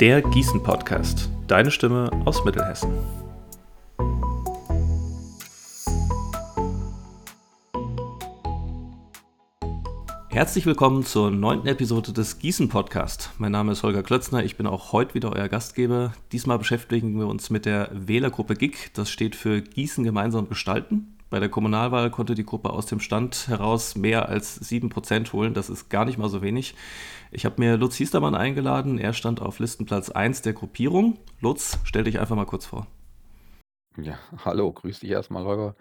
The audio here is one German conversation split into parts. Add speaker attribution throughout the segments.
Speaker 1: Der Gießen Podcast. Deine Stimme aus Mittelhessen. Herzlich willkommen zur neunten Episode des Gießen Podcast. Mein Name ist Holger Klötzner, ich bin auch heute wieder euer Gastgeber. Diesmal beschäftigen wir uns mit der Wählergruppe GIG. Das steht für Gießen gemeinsam gestalten. Bei der Kommunalwahl konnte die Gruppe aus dem Stand heraus mehr als 7% holen. Das ist gar nicht mal so wenig. Ich habe mir Lutz Hiestermann eingeladen. Er stand auf Listenplatz 1 der Gruppierung. Lutz, stell dich einfach mal kurz vor.
Speaker 2: Ja, hallo, grüß dich erstmal, Holger.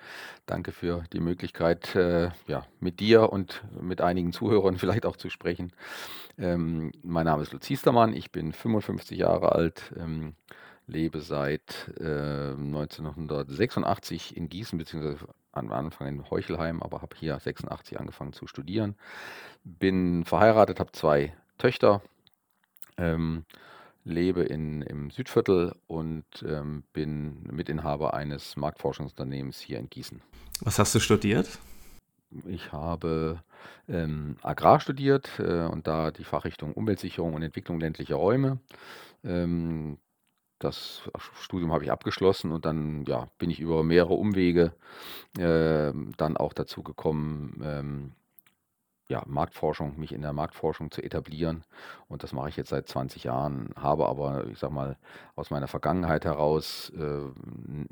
Speaker 2: Danke für die Möglichkeit, äh, ja, mit dir und mit einigen Zuhörern vielleicht auch zu sprechen. Ähm, mein Name ist Lutz Hiestermann, ich bin 55 Jahre alt, ähm, lebe seit äh, 1986 in Gießen, beziehungsweise am Anfang in Heuchelheim, aber habe hier 86 angefangen zu studieren. Bin verheiratet, habe zwei Töchter, ähm, lebe in, im Südviertel und ähm, bin Mitinhaber eines Marktforschungsunternehmens hier in Gießen.
Speaker 1: Was hast du studiert?
Speaker 2: Ich habe ähm, Agrar studiert äh, und da die Fachrichtung Umweltsicherung und Entwicklung ländlicher Räume. Ähm, das Studium habe ich abgeschlossen und dann ja, bin ich über mehrere Umwege äh, dann auch dazu gekommen, ähm, ja, Marktforschung, mich in der Marktforschung zu etablieren. Und das mache ich jetzt seit 20 Jahren, habe aber, ich sag mal, aus meiner Vergangenheit heraus äh,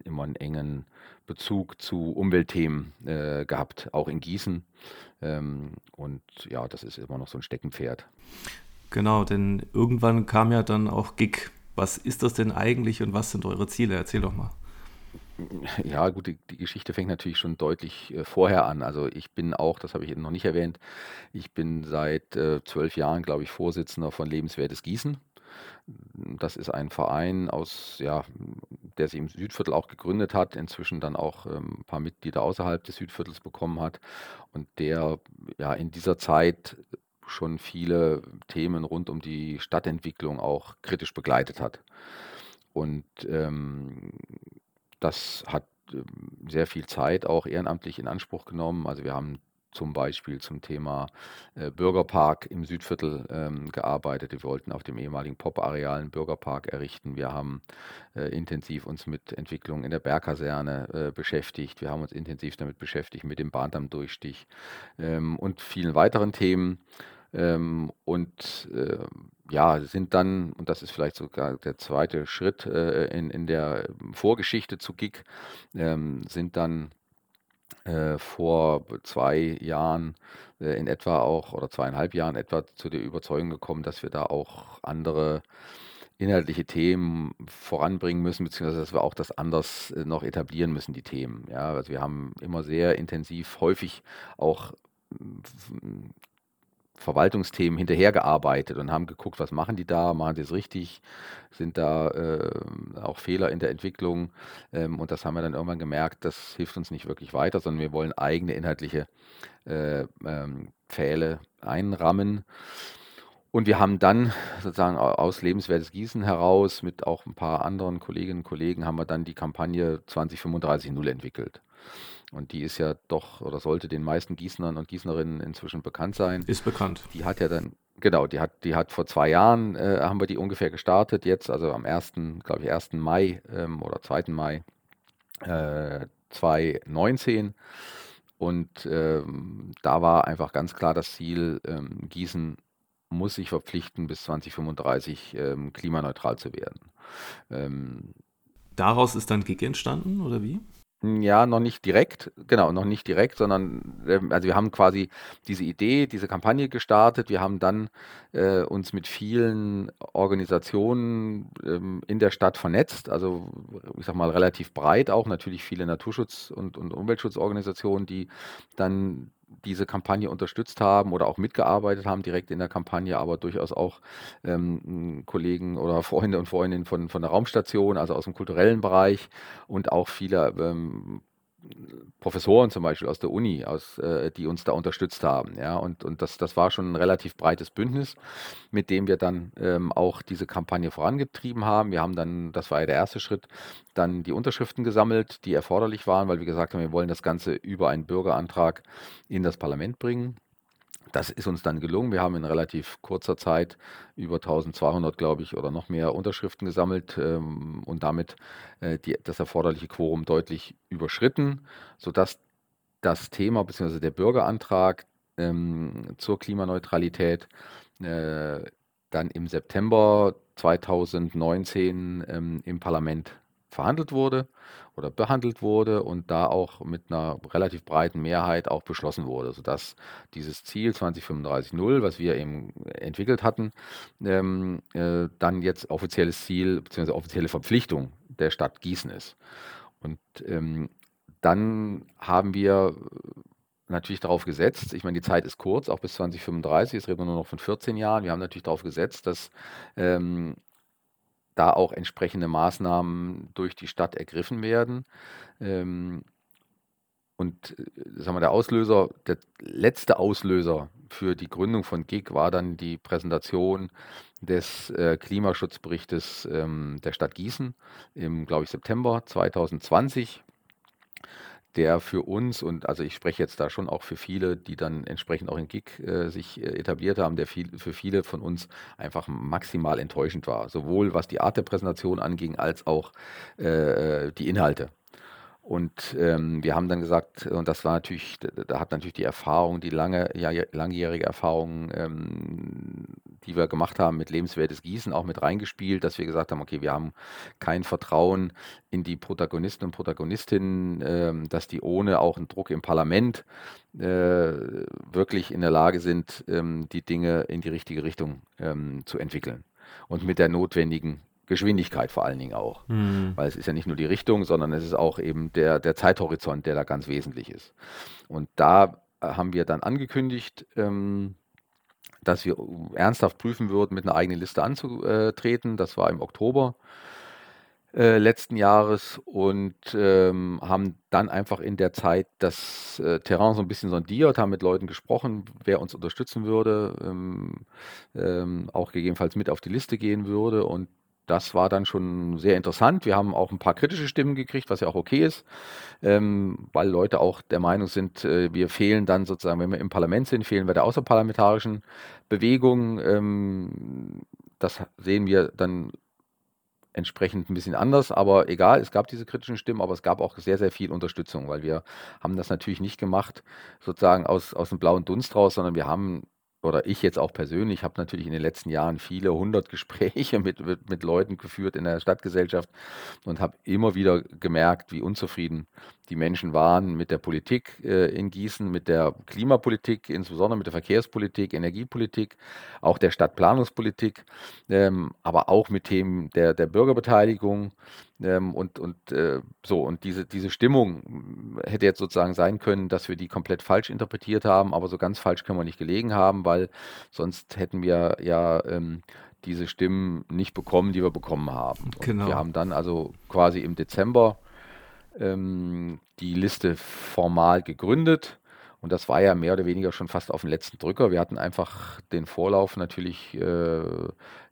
Speaker 2: immer einen engen Bezug zu Umweltthemen äh, gehabt, auch in Gießen. Ähm, und ja, das ist immer noch so ein Steckenpferd.
Speaker 1: Genau, denn irgendwann kam ja dann auch GIG was ist das denn eigentlich und was sind eure Ziele? Erzähl doch mal.
Speaker 2: Ja, gut, die, die Geschichte fängt natürlich schon deutlich äh, vorher an. Also ich bin auch, das habe ich eben noch nicht erwähnt, ich bin seit äh, zwölf Jahren, glaube ich, Vorsitzender von Lebenswertes Gießen. Das ist ein Verein aus, ja, der sich im Südviertel auch gegründet hat, inzwischen dann auch ähm, ein paar Mitglieder außerhalb des Südviertels bekommen hat und der ja in dieser Zeit schon viele Themen rund um die Stadtentwicklung auch kritisch begleitet hat. Und ähm, das hat ähm, sehr viel Zeit auch ehrenamtlich in Anspruch genommen. Also wir haben zum Beispiel zum Thema äh, Bürgerpark im Südviertel ähm, gearbeitet. Wir wollten auf dem ehemaligen Pop-Areal einen Bürgerpark errichten. Wir haben äh, intensiv uns mit Entwicklungen in der Bergkaserne äh, beschäftigt. Wir haben uns intensiv damit beschäftigt mit dem Bahndammdurchstich ähm, und vielen weiteren Themen. Ähm, und äh, ja, sind dann, und das ist vielleicht sogar der zweite Schritt äh, in, in der Vorgeschichte zu GIG, ähm, sind dann äh, vor zwei Jahren äh, in etwa auch, oder zweieinhalb Jahren etwa zu der Überzeugung gekommen, dass wir da auch andere inhaltliche Themen voranbringen müssen, beziehungsweise dass wir auch das anders äh, noch etablieren müssen, die Themen. Ja, also wir haben immer sehr intensiv, häufig auch Verwaltungsthemen hinterhergearbeitet und haben geguckt, was machen die da, machen die es richtig, sind da äh, auch Fehler in der Entwicklung. Ähm, und das haben wir dann irgendwann gemerkt, das hilft uns nicht wirklich weiter, sondern wir wollen eigene inhaltliche äh, ähm, Pfähle einrammen. Und wir haben dann sozusagen aus Lebenswertes Gießen heraus mit auch ein paar anderen Kolleginnen und Kollegen haben wir dann die Kampagne 2035 Null entwickelt. Und die ist ja doch oder sollte den meisten Gießnern und Gießnerinnen inzwischen bekannt sein.
Speaker 1: Ist bekannt.
Speaker 2: Die hat ja dann, genau, die hat, die hat vor zwei Jahren, äh, haben wir die ungefähr gestartet, jetzt, also am 1., glaube ich, 1. Mai ähm, oder 2. Mai äh, 2019. Und ähm, da war einfach ganz klar das Ziel, ähm, Gießen muss sich verpflichten, bis 2035 ähm, klimaneutral zu werden.
Speaker 1: Ähm, Daraus ist dann GIG entstanden, oder wie?
Speaker 2: Ja, noch nicht direkt, genau, noch nicht direkt, sondern ähm, also wir haben quasi diese Idee, diese Kampagne gestartet. Wir haben dann äh, uns mit vielen Organisationen ähm, in der Stadt vernetzt, also ich sag mal relativ breit auch, natürlich viele Naturschutz- und, und Umweltschutzorganisationen, die dann diese Kampagne unterstützt haben oder auch mitgearbeitet haben direkt in der Kampagne, aber durchaus auch ähm, Kollegen oder Freunde und Freundinnen von, von der Raumstation, also aus dem kulturellen Bereich und auch viele ähm, Professoren zum Beispiel aus der Uni, aus, äh, die uns da unterstützt haben. Ja, und, und das, das war schon ein relativ breites Bündnis, mit dem wir dann ähm, auch diese Kampagne vorangetrieben haben. Wir haben dann, das war ja der erste Schritt, dann die Unterschriften gesammelt, die erforderlich waren, weil wir gesagt haben, wir wollen das Ganze über einen Bürgerantrag in das Parlament bringen. Das ist uns dann gelungen. Wir haben in relativ kurzer Zeit über 1200, glaube ich, oder noch mehr Unterschriften gesammelt ähm, und damit äh, die, das erforderliche Quorum deutlich überschritten, sodass das Thema bzw. der Bürgerantrag ähm, zur Klimaneutralität äh, dann im September 2019 ähm, im Parlament verhandelt wurde oder behandelt wurde und da auch mit einer relativ breiten Mehrheit auch beschlossen wurde, sodass dieses Ziel 2035-0, was wir eben entwickelt hatten, ähm, äh, dann jetzt offizielles Ziel bzw. offizielle Verpflichtung der Stadt Gießen ist. Und ähm, dann haben wir natürlich darauf gesetzt, ich meine, die Zeit ist kurz, auch bis 2035, jetzt reden wir nur noch von 14 Jahren. Wir haben natürlich darauf gesetzt, dass ähm, da auch entsprechende Maßnahmen durch die Stadt ergriffen werden. Ähm, und äh, sagen wir, der Auslöser, der letzte Auslöser für die Gründung von GIG war dann die Präsentation des äh, Klimaschutzberichtes ähm, der Stadt Gießen im, glaube ich, September 2020 der für uns und also ich spreche jetzt da schon auch für viele, die dann entsprechend auch in Gig äh, sich äh, etabliert haben, der viel, für viele von uns einfach maximal enttäuschend war. Sowohl was die Art der Präsentation anging, als auch äh, die Inhalte. Und ähm, wir haben dann gesagt, und das war natürlich, da hat natürlich die Erfahrung, die lange, ja, langjährige Erfahrung, ähm, die wir gemacht haben mit lebenswertes Gießen, auch mit reingespielt, dass wir gesagt haben, okay, wir haben kein Vertrauen in die Protagonisten und Protagonistinnen, ähm, dass die ohne auch einen Druck im Parlament äh, wirklich in der Lage sind, ähm, die Dinge in die richtige Richtung ähm, zu entwickeln. Und mit der notwendigen Geschwindigkeit vor allen Dingen auch. Mhm. Weil es ist ja nicht nur die Richtung, sondern es ist auch eben der, der Zeithorizont, der da ganz wesentlich ist. Und da äh, haben wir dann angekündigt, ähm, dass wir ernsthaft prüfen würden, mit einer eigenen Liste anzutreten. Das war im Oktober äh, letzten Jahres und ähm, haben dann einfach in der Zeit das äh, Terrain so ein bisschen sondiert, haben mit Leuten gesprochen, wer uns unterstützen würde, ähm, ähm, auch gegebenenfalls mit auf die Liste gehen würde und das war dann schon sehr interessant. Wir haben auch ein paar kritische Stimmen gekriegt, was ja auch okay ist, ähm, weil Leute auch der Meinung sind, äh, wir fehlen dann sozusagen, wenn wir im Parlament sind, fehlen wir der außerparlamentarischen Bewegung. Ähm, das sehen wir dann entsprechend ein bisschen anders, aber egal, es gab diese kritischen Stimmen, aber es gab auch sehr, sehr viel Unterstützung, weil wir haben das natürlich nicht gemacht, sozusagen aus, aus dem blauen Dunst raus, sondern wir haben oder ich jetzt auch persönlich habe natürlich in den letzten Jahren viele hundert Gespräche mit, mit, mit, Leuten geführt in der Stadtgesellschaft und habe immer wieder gemerkt, wie unzufrieden die Menschen waren mit der Politik äh, in Gießen, mit der Klimapolitik, insbesondere mit der Verkehrspolitik, Energiepolitik, auch der Stadtplanungspolitik, ähm, aber auch mit Themen der, der Bürgerbeteiligung. Ähm, und und äh, so, und diese, diese Stimmung hätte jetzt sozusagen sein können, dass wir die komplett falsch interpretiert haben, aber so ganz falsch können wir nicht gelegen haben, weil sonst hätten wir ja ähm, diese Stimmen nicht bekommen, die wir bekommen haben. Genau. wir haben dann also quasi im Dezember ähm, die Liste formal gegründet. Und das war ja mehr oder weniger schon fast auf den letzten Drücker. Wir hatten einfach den Vorlauf natürlich äh,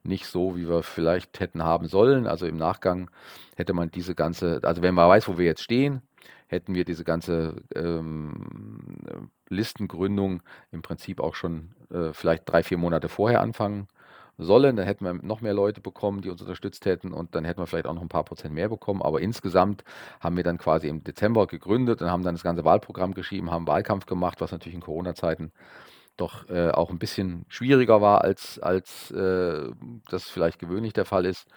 Speaker 2: nicht so, wie wir vielleicht hätten haben sollen. Also im Nachgang hätte man diese ganze, also wenn man weiß, wo wir jetzt stehen, hätten wir diese ganze ähm, Listengründung im Prinzip auch schon äh, vielleicht drei, vier Monate vorher anfangen sollen. Dann hätten wir noch mehr Leute bekommen, die uns unterstützt hätten und dann hätten wir vielleicht auch noch ein paar Prozent mehr bekommen. Aber insgesamt haben wir dann quasi im Dezember gegründet und haben dann das ganze Wahlprogramm geschrieben, haben Wahlkampf gemacht, was natürlich in Corona-Zeiten doch äh, auch ein bisschen schwieriger war, als, als äh, das vielleicht gewöhnlich der Fall ist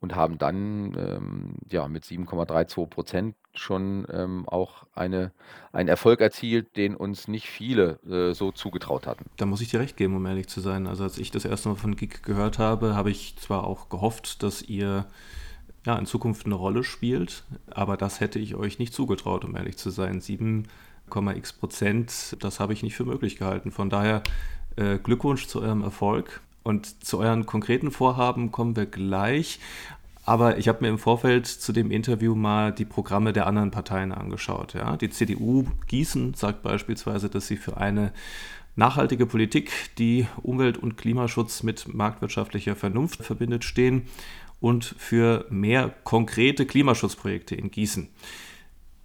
Speaker 2: und haben dann ähm, ja, mit 7,32 Prozent schon ähm, auch eine, einen Erfolg erzielt, den uns nicht viele äh, so zugetraut hatten.
Speaker 1: Da muss ich dir recht geben, um ehrlich zu sein. Also als ich das erste Mal von Gig gehört habe, habe ich zwar auch gehofft, dass ihr ja, in Zukunft eine Rolle spielt, aber das hätte ich euch nicht zugetraut, um ehrlich zu sein. 7,x Prozent, das habe ich nicht für möglich gehalten. Von daher äh, Glückwunsch zu eurem Erfolg. Und zu euren konkreten Vorhaben kommen wir gleich. Aber ich habe mir im Vorfeld zu dem Interview mal die Programme der anderen Parteien angeschaut. Ja? Die CDU Gießen sagt beispielsweise, dass sie für eine nachhaltige Politik, die Umwelt- und Klimaschutz mit marktwirtschaftlicher Vernunft verbindet, stehen und für mehr konkrete Klimaschutzprojekte in Gießen.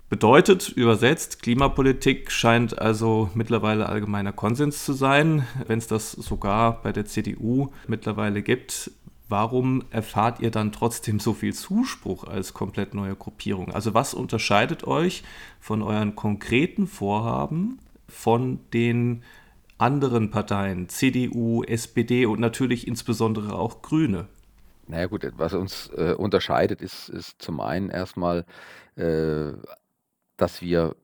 Speaker 1: Bedeutet übersetzt, Klimapolitik scheint also mittlerweile allgemeiner Konsens zu sein, wenn es das sogar bei der CDU mittlerweile gibt. Warum erfahrt ihr dann trotzdem so viel Zuspruch als komplett neue Gruppierung? Also was unterscheidet euch von euren konkreten Vorhaben von den anderen Parteien, CDU, SPD und natürlich insbesondere auch Grüne?
Speaker 2: Naja gut, was uns äh, unterscheidet, ist, ist zum einen erstmal, äh, dass wir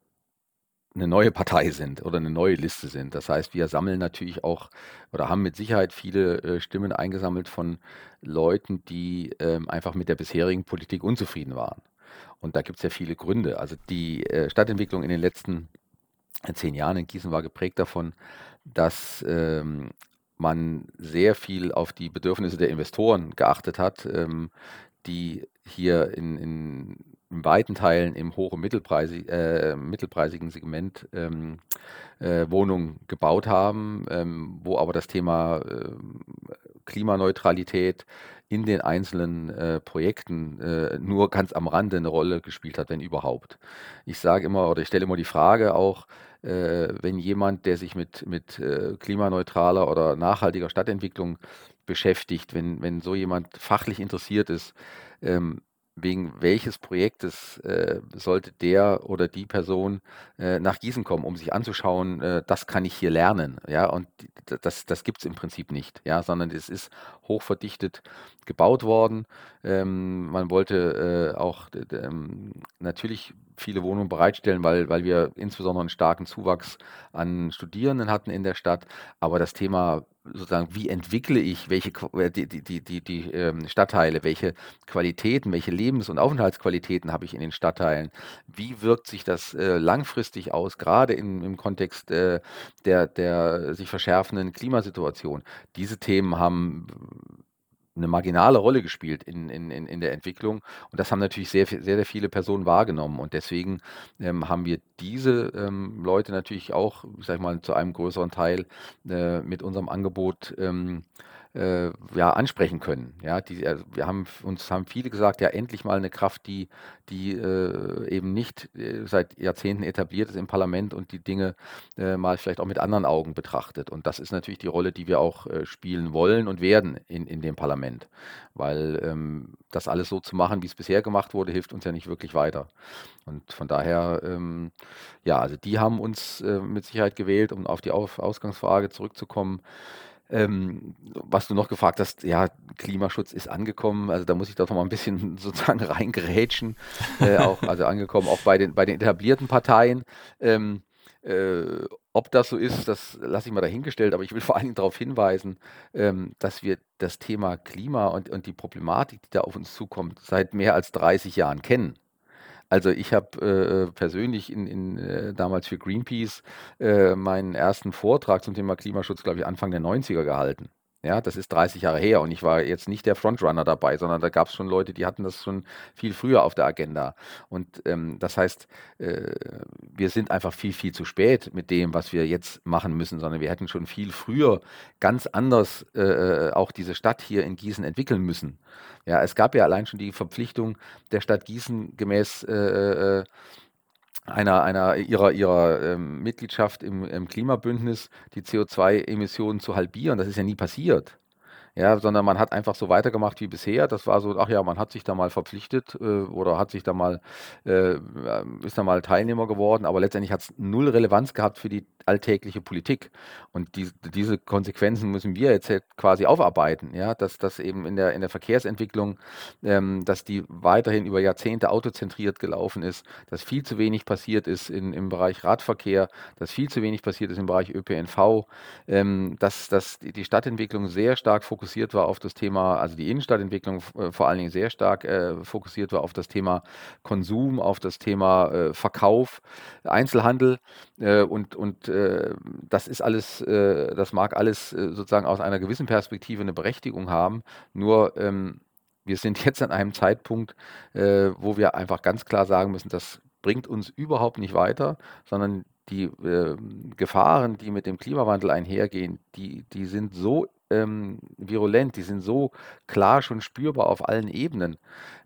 Speaker 2: eine neue Partei sind oder eine neue Liste sind. Das heißt, wir sammeln natürlich auch oder haben mit Sicherheit viele äh, Stimmen eingesammelt von Leuten, die ähm, einfach mit der bisherigen Politik unzufrieden waren. Und da gibt es ja viele Gründe. Also die äh, Stadtentwicklung in den letzten äh, zehn Jahren in Gießen war geprägt davon, dass ähm, man sehr viel auf die Bedürfnisse der Investoren geachtet hat, ähm, die hier in, in, in weiten Teilen im hoch- und mittelpreisig, äh, mittelpreisigen Segment ähm, äh, Wohnungen gebaut haben, ähm, wo aber das Thema äh, Klimaneutralität in den einzelnen äh, Projekten äh, nur ganz am Rande eine Rolle gespielt hat, wenn überhaupt. Ich sage immer oder ich stelle immer die Frage auch, äh, wenn jemand, der sich mit, mit klimaneutraler oder nachhaltiger Stadtentwicklung beschäftigt, wenn, wenn so jemand fachlich interessiert ist, ähm, wegen welches Projektes äh, sollte der oder die Person äh, nach Gießen kommen, um sich anzuschauen, äh, das kann ich hier lernen. Ja, und das, das gibt es im Prinzip nicht, ja, sondern es ist hochverdichtet gebaut worden. Ähm, man wollte äh, auch ähm, natürlich viele Wohnungen bereitstellen, weil, weil wir insbesondere einen starken Zuwachs an Studierenden hatten in der Stadt. Aber das Thema sozusagen, wie entwickle ich welche äh, die, die, die, die, ähm, Stadtteile, welche Qualitäten, welche Lebens- und Aufenthaltsqualitäten habe ich in den Stadtteilen, wie wirkt sich das äh, langfristig aus, gerade im, im Kontext äh, der, der sich verschärfenden Klimasituation. Diese Themen haben eine marginale Rolle gespielt in, in, in, in der Entwicklung. Und das haben natürlich sehr, sehr, sehr viele Personen wahrgenommen. Und deswegen ähm, haben wir diese ähm, Leute natürlich auch, ich sag mal, zu einem größeren Teil äh, mit unserem Angebot ähm, äh, ja, ansprechen können. Ja, die, also wir haben uns haben viele gesagt, ja, endlich mal eine Kraft, die, die äh, eben nicht äh, seit Jahrzehnten etabliert ist im Parlament und die Dinge äh, mal vielleicht auch mit anderen Augen betrachtet. Und das ist natürlich die Rolle, die wir auch äh, spielen wollen und werden in, in dem Parlament. Weil ähm, das alles so zu machen, wie es bisher gemacht wurde, hilft uns ja nicht wirklich weiter. Und von daher, ähm, ja, also die haben uns äh, mit Sicherheit gewählt, um auf die auf Ausgangsfrage zurückzukommen. Ähm, was du noch gefragt hast, ja, Klimaschutz ist angekommen. Also da muss ich doch noch mal ein bisschen sozusagen reingerätschen. Äh, auch, also angekommen auch bei den, bei den etablierten Parteien. Ähm, äh, ob das so ist, das lasse ich mal dahingestellt, aber ich will vor allen Dingen darauf hinweisen, ähm, dass wir das Thema Klima und, und die Problematik, die da auf uns zukommt, seit mehr als 30 Jahren kennen. Also ich habe äh, persönlich in, in äh, damals für Greenpeace äh, meinen ersten Vortrag zum Thema Klimaschutz, glaube ich, Anfang der 90er gehalten. Ja, das ist 30 Jahre her und ich war jetzt nicht der Frontrunner dabei, sondern da gab es schon Leute, die hatten das schon viel früher auf der Agenda. Und ähm, das heißt, äh, wir sind einfach viel, viel zu spät mit dem, was wir jetzt machen müssen, sondern wir hätten schon viel früher ganz anders äh, auch diese Stadt hier in Gießen entwickeln müssen. Ja, es gab ja allein schon die Verpflichtung der Stadt Gießen gemäß äh, äh einer, einer ihrer, ihrer ähm, Mitgliedschaft im, im Klimabündnis die CO2-Emissionen zu halbieren. Das ist ja nie passiert ja, sondern man hat einfach so weitergemacht wie bisher. Das war so, ach ja, man hat sich da mal verpflichtet äh, oder hat sich da mal, äh, ist da mal Teilnehmer geworden, aber letztendlich hat es null Relevanz gehabt für die alltägliche Politik. Und die, diese Konsequenzen müssen wir jetzt halt quasi aufarbeiten, ja, dass das eben in der, in der Verkehrsentwicklung, ähm, dass die weiterhin über Jahrzehnte autozentriert gelaufen ist, dass viel zu wenig passiert ist in, im Bereich Radverkehr, dass viel zu wenig passiert ist im Bereich ÖPNV, ähm, dass, dass die Stadtentwicklung sehr stark fokussiert war auf das Thema, also die Innenstadtentwicklung äh, vor allen Dingen sehr stark äh, fokussiert war auf das Thema Konsum, auf das Thema äh, Verkauf, Einzelhandel äh, und, und äh, das ist alles, äh, das mag alles sozusagen aus einer gewissen Perspektive eine Berechtigung haben, nur ähm, wir sind jetzt an einem Zeitpunkt, wo wir einfach ganz klar sagen müssen, das bringt uns überhaupt nicht weiter, sondern die äh, Gefahren, die mit dem Klimawandel einhergehen, die, die sind so ähm, virulent, die sind so klar schon spürbar auf allen Ebenen,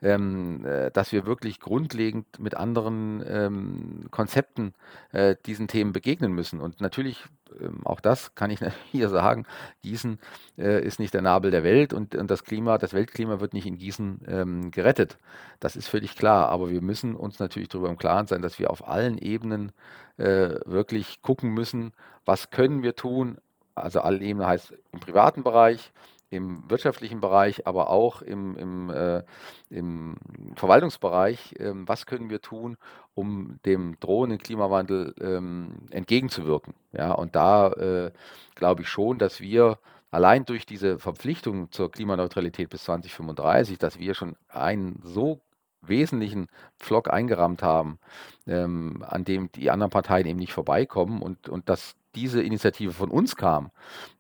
Speaker 2: ähm, äh, dass wir wirklich grundlegend mit anderen ähm, Konzepten äh, diesen Themen begegnen müssen. Und natürlich, ähm, auch das kann ich hier sagen, Gießen äh, ist nicht der Nabel der Welt und, und das Klima, das Weltklima wird nicht in Gießen ähm, gerettet. Das ist völlig klar. Aber wir müssen uns natürlich darüber im Klaren sein, dass wir auf allen Ebenen äh, wirklich gucken müssen, was können wir tun, also alle Ebenen heißt im privaten Bereich, im wirtschaftlichen Bereich, aber auch im, im, äh, im Verwaltungsbereich. Ähm, was können wir tun, um dem drohenden Klimawandel ähm, entgegenzuwirken? Ja, und da äh, glaube ich schon, dass wir allein durch diese Verpflichtung zur Klimaneutralität bis 2035, dass wir schon einen so wesentlichen Pflock eingerammt haben, ähm, an dem die anderen Parteien eben nicht vorbeikommen und, und dass diese Initiative von uns kam,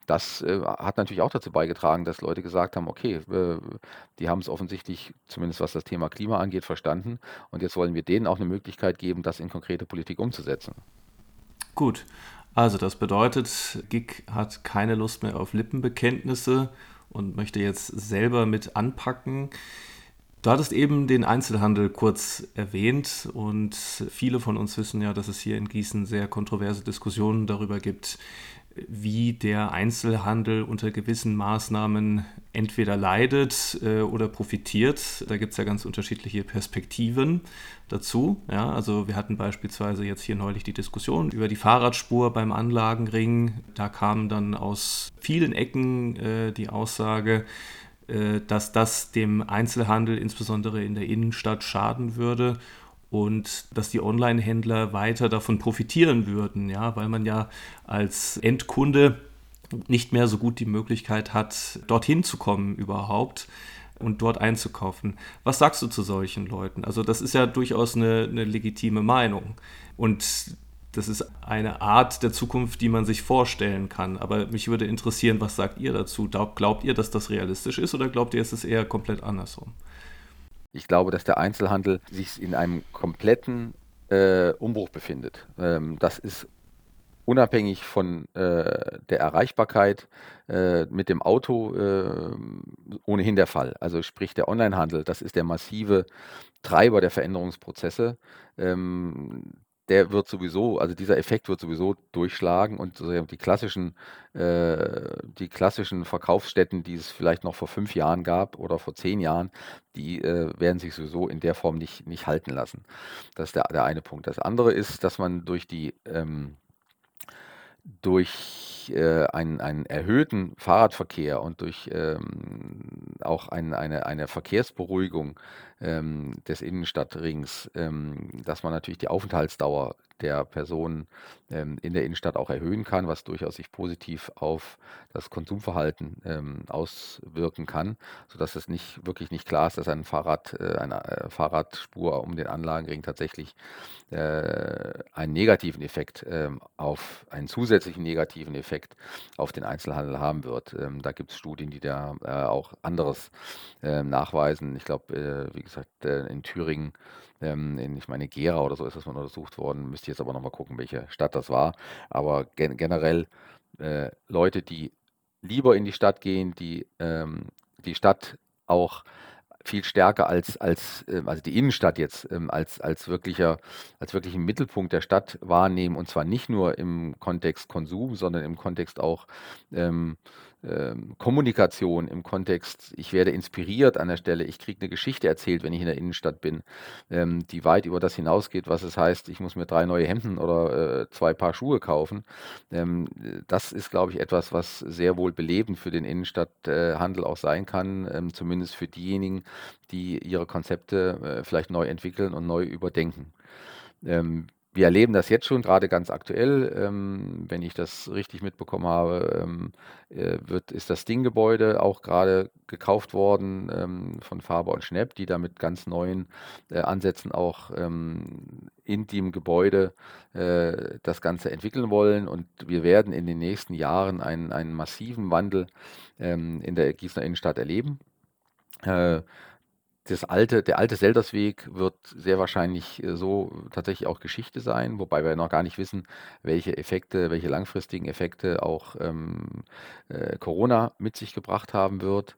Speaker 2: das äh, hat natürlich auch dazu beigetragen, dass Leute gesagt haben, okay, äh, die haben es offensichtlich, zumindest was das Thema Klima angeht, verstanden und jetzt wollen wir denen auch eine Möglichkeit geben, das in konkrete Politik umzusetzen.
Speaker 1: Gut, also das bedeutet, GIG hat keine Lust mehr auf Lippenbekenntnisse und möchte jetzt selber mit anpacken. Du hattest eben den Einzelhandel kurz erwähnt und viele von uns wissen ja, dass es hier in Gießen sehr kontroverse Diskussionen darüber gibt, wie der Einzelhandel unter gewissen Maßnahmen entweder leidet äh, oder profitiert. Da gibt es ja ganz unterschiedliche Perspektiven dazu. Ja, also wir hatten beispielsweise jetzt hier neulich die Diskussion über die Fahrradspur beim Anlagenring. Da kam dann aus vielen Ecken äh, die Aussage, dass das dem Einzelhandel insbesondere in der Innenstadt schaden würde und dass die Online-Händler weiter davon profitieren würden, ja, weil man ja als Endkunde nicht mehr so gut die Möglichkeit hat, dorthin zu kommen überhaupt und dort einzukaufen. Was sagst du zu solchen Leuten? Also das ist ja durchaus eine, eine legitime Meinung. Und das ist eine Art der Zukunft, die man sich vorstellen kann. Aber mich würde interessieren, was sagt ihr dazu? Glaubt ihr, dass das realistisch ist oder glaubt ihr, es ist eher komplett andersrum?
Speaker 2: Ich glaube, dass der Einzelhandel sich in einem kompletten äh, Umbruch befindet. Ähm, das ist unabhängig von äh, der Erreichbarkeit äh, mit dem Auto äh, ohnehin der Fall. Also sprich der Onlinehandel, das ist der massive Treiber der Veränderungsprozesse. Ähm, der wird sowieso, also dieser Effekt wird sowieso durchschlagen und die klassischen, äh, die klassischen Verkaufsstätten, die es vielleicht noch vor fünf Jahren gab oder vor zehn Jahren, die äh, werden sich sowieso in der Form nicht, nicht halten lassen. Das ist der, der eine Punkt. Das andere ist, dass man durch die ähm, durch äh, einen, einen erhöhten Fahrradverkehr und durch ähm, auch ein, eine, eine Verkehrsberuhigung ähm, des Innenstadtrings, ähm, dass man natürlich die Aufenthaltsdauer der Personen ähm, in der Innenstadt auch erhöhen kann, was durchaus sich positiv auf das Konsumverhalten ähm, auswirken kann, sodass es nicht wirklich nicht klar ist, dass ein Fahrrad, äh, eine äh, Fahrradspur um den Anlagenring tatsächlich äh, einen negativen Effekt ähm, auf einen zusätzlichen negativen Effekt auf den Einzelhandel haben wird. Ähm, da gibt es Studien, die da äh, auch anderes äh, nachweisen. Ich glaube, äh, wie gesagt, äh, in Thüringen ähm, in, ich meine, Gera oder so ist das mal untersucht worden. Müsste jetzt aber nochmal gucken, welche Stadt das war. Aber gen generell äh, Leute, die lieber in die Stadt gehen, die ähm, die Stadt auch viel stärker als, als ähm, also die Innenstadt jetzt, ähm, als, als, wirklicher, als wirklichen Mittelpunkt der Stadt wahrnehmen. Und zwar nicht nur im Kontext Konsum, sondern im Kontext auch ähm, ähm, Kommunikation im Kontext, ich werde inspiriert an der Stelle, ich kriege eine Geschichte erzählt, wenn ich in der Innenstadt bin, ähm, die weit über das hinausgeht, was es heißt, ich muss mir drei neue Hemden oder äh, zwei Paar Schuhe kaufen. Ähm, das ist, glaube ich, etwas, was sehr wohl belebend für den Innenstadthandel äh, auch sein kann, ähm, zumindest für diejenigen, die ihre Konzepte äh, vielleicht neu entwickeln und neu überdenken. Ähm, wir erleben das jetzt schon, gerade ganz aktuell. Ähm, wenn ich das richtig mitbekommen habe, ähm, äh, wird, ist das Ding-Gebäude auch gerade gekauft worden ähm, von Faber und Schnepp, die da mit ganz neuen äh, Ansätzen auch ähm, in dem Gebäude äh, das Ganze entwickeln wollen. Und wir werden in den nächsten Jahren einen, einen massiven Wandel ähm, in der Gießener Innenstadt erleben. Äh, das alte, der alte Seldersweg wird sehr wahrscheinlich äh, so tatsächlich auch Geschichte sein, wobei wir noch gar nicht wissen, welche Effekte, welche langfristigen Effekte auch ähm, äh, Corona mit sich gebracht haben wird.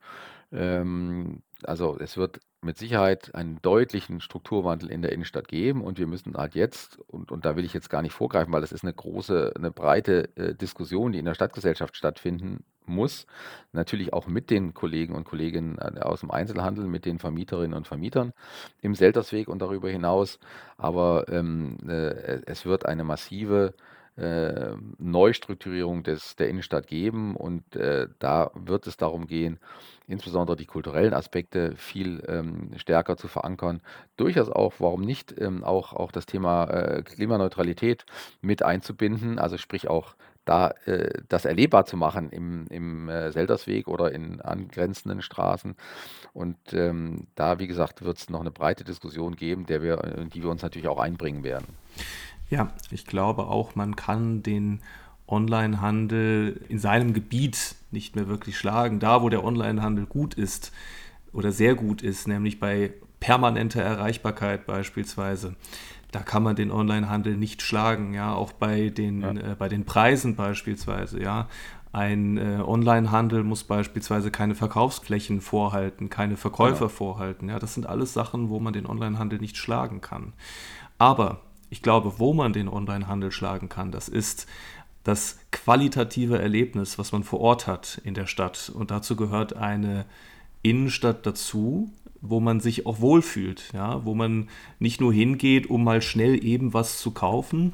Speaker 2: Ähm, also es wird mit Sicherheit einen deutlichen Strukturwandel in der Innenstadt geben und wir müssen halt jetzt, und, und da will ich jetzt gar nicht vorgreifen, weil das ist eine große, eine breite äh, Diskussion, die in der Stadtgesellschaft stattfinden muss, natürlich auch mit den Kollegen und Kolleginnen äh, aus dem Einzelhandel, mit den Vermieterinnen und Vermietern im Seltersweg und darüber hinaus. Aber ähm, äh, es wird eine massive äh, Neustrukturierung des, der Innenstadt geben und äh, da wird es darum gehen, insbesondere die kulturellen Aspekte viel ähm, stärker zu verankern. Durchaus auch, warum nicht, ähm, auch, auch das Thema äh, Klimaneutralität mit einzubinden, also sprich auch da äh, das erlebbar zu machen im, im äh, Seltersweg oder in angrenzenden Straßen. Und ähm, da, wie gesagt, wird es noch eine breite Diskussion geben, der wir, in die wir uns natürlich auch einbringen werden.
Speaker 1: Ja, ich glaube auch, man kann den Onlinehandel in seinem Gebiet nicht mehr wirklich schlagen. Da, wo der Onlinehandel gut ist oder sehr gut ist, nämlich bei permanenter Erreichbarkeit beispielsweise, da kann man den Onlinehandel nicht schlagen, ja, auch bei den, ja. äh, bei den Preisen beispielsweise, ja. Ein äh, Onlinehandel muss beispielsweise keine Verkaufsflächen vorhalten, keine Verkäufer genau. vorhalten. Ja, das sind alles Sachen, wo man den Onlinehandel nicht schlagen kann. Aber ich glaube, wo man den Onlinehandel schlagen kann, das ist das qualitative Erlebnis, was man vor Ort hat in der Stadt. Und dazu gehört eine Innenstadt dazu, wo man sich auch wohlfühlt, ja, wo man nicht nur hingeht, um mal schnell eben was zu kaufen,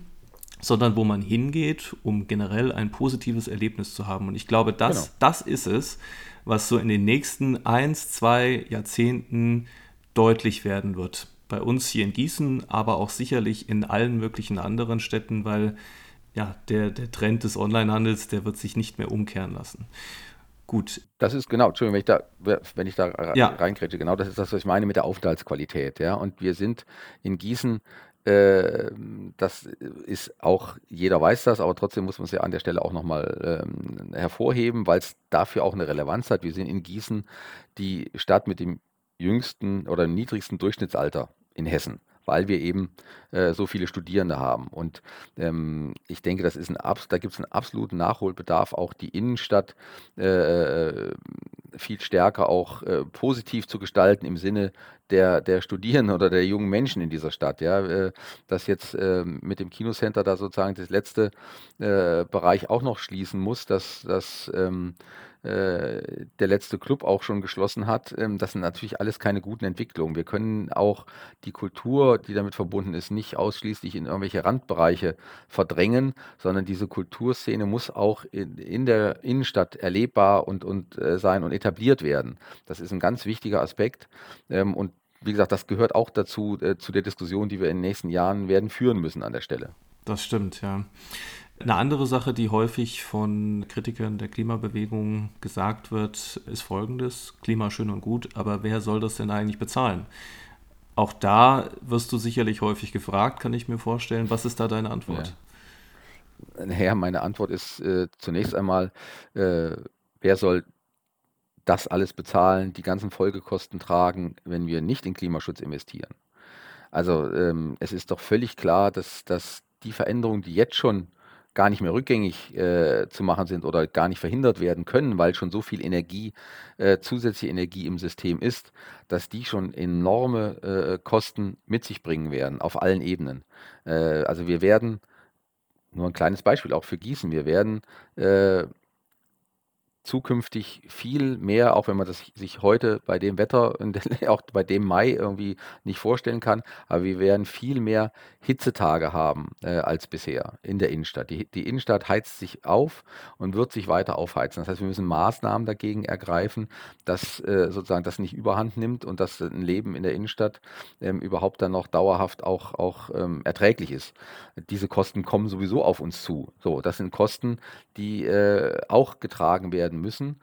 Speaker 1: sondern wo man hingeht, um generell ein positives Erlebnis zu haben. Und ich glaube, das, genau. das ist es, was so in den nächsten eins, zwei Jahrzehnten deutlich werden wird. Bei uns hier in Gießen, aber auch sicherlich in allen möglichen anderen Städten, weil ja, der, der Trend des Onlinehandels, der wird sich nicht mehr umkehren lassen. Gut.
Speaker 2: Das ist genau, Entschuldigung, wenn ich da, wenn ich da ja. reinkriege, genau das ist das, was ich meine mit der Aufenthaltsqualität. Ja? Und wir sind in Gießen, äh, das ist auch, jeder weiß das, aber trotzdem muss man es ja an der Stelle auch nochmal ähm, hervorheben, weil es dafür auch eine Relevanz hat. Wir sind in Gießen die Stadt mit dem jüngsten oder niedrigsten Durchschnittsalter in Hessen weil wir eben äh, so viele Studierende haben. Und ähm, ich denke, das ist ein da gibt es einen absoluten Nachholbedarf, auch die Innenstadt äh, äh, viel stärker auch äh, positiv zu gestalten im Sinne der, der Studierenden oder der jungen Menschen in dieser Stadt. Ja, äh, dass jetzt äh, mit dem Kinocenter da sozusagen das letzte Bereich auch noch schließen muss, dass das ähm, äh, der letzte Club auch schon geschlossen hat. Ähm, das sind natürlich alles keine guten Entwicklungen. Wir können auch die Kultur, die damit verbunden ist, nicht ausschließlich in irgendwelche Randbereiche verdrängen, sondern diese Kulturszene muss auch in, in der Innenstadt erlebbar und, und äh, sein und etabliert werden. Das ist ein ganz wichtiger Aspekt. Ähm, und wie gesagt, das gehört auch dazu, äh, zu der Diskussion, die wir in den nächsten Jahren werden führen müssen an der Stelle.
Speaker 1: Das stimmt, ja. Eine andere Sache, die häufig von Kritikern der Klimabewegung gesagt wird, ist folgendes. Klima schön und gut, aber wer soll das denn eigentlich bezahlen? Auch da wirst du sicherlich häufig gefragt, kann ich mir vorstellen. Was ist da deine Antwort?
Speaker 2: Ja. Naja, meine Antwort ist äh, zunächst einmal, äh, wer soll das alles bezahlen, die ganzen Folgekosten tragen, wenn wir nicht in Klimaschutz investieren? Also ähm, es ist doch völlig klar, dass, dass die Veränderungen, die jetzt schon gar nicht mehr rückgängig äh, zu machen sind oder gar nicht verhindert werden können, weil schon so viel Energie, äh, zusätzliche Energie im System ist, dass die schon enorme äh, Kosten mit sich bringen werden, auf allen Ebenen. Äh, also wir werden, nur ein kleines Beispiel auch für Gießen, wir werden äh, zukünftig viel mehr, auch wenn man das sich heute bei dem Wetter und auch bei dem Mai irgendwie nicht vorstellen kann, aber wir werden viel mehr Hitzetage haben äh, als bisher in der Innenstadt. Die, die Innenstadt heizt sich auf und wird sich weiter aufheizen. Das heißt, wir müssen Maßnahmen dagegen ergreifen, dass äh, sozusagen das nicht überhand nimmt und dass ein Leben in der Innenstadt ähm, überhaupt dann noch dauerhaft auch, auch ähm, erträglich ist. Diese Kosten kommen sowieso auf uns zu. So, das sind Kosten, die äh, auch getragen werden müssen.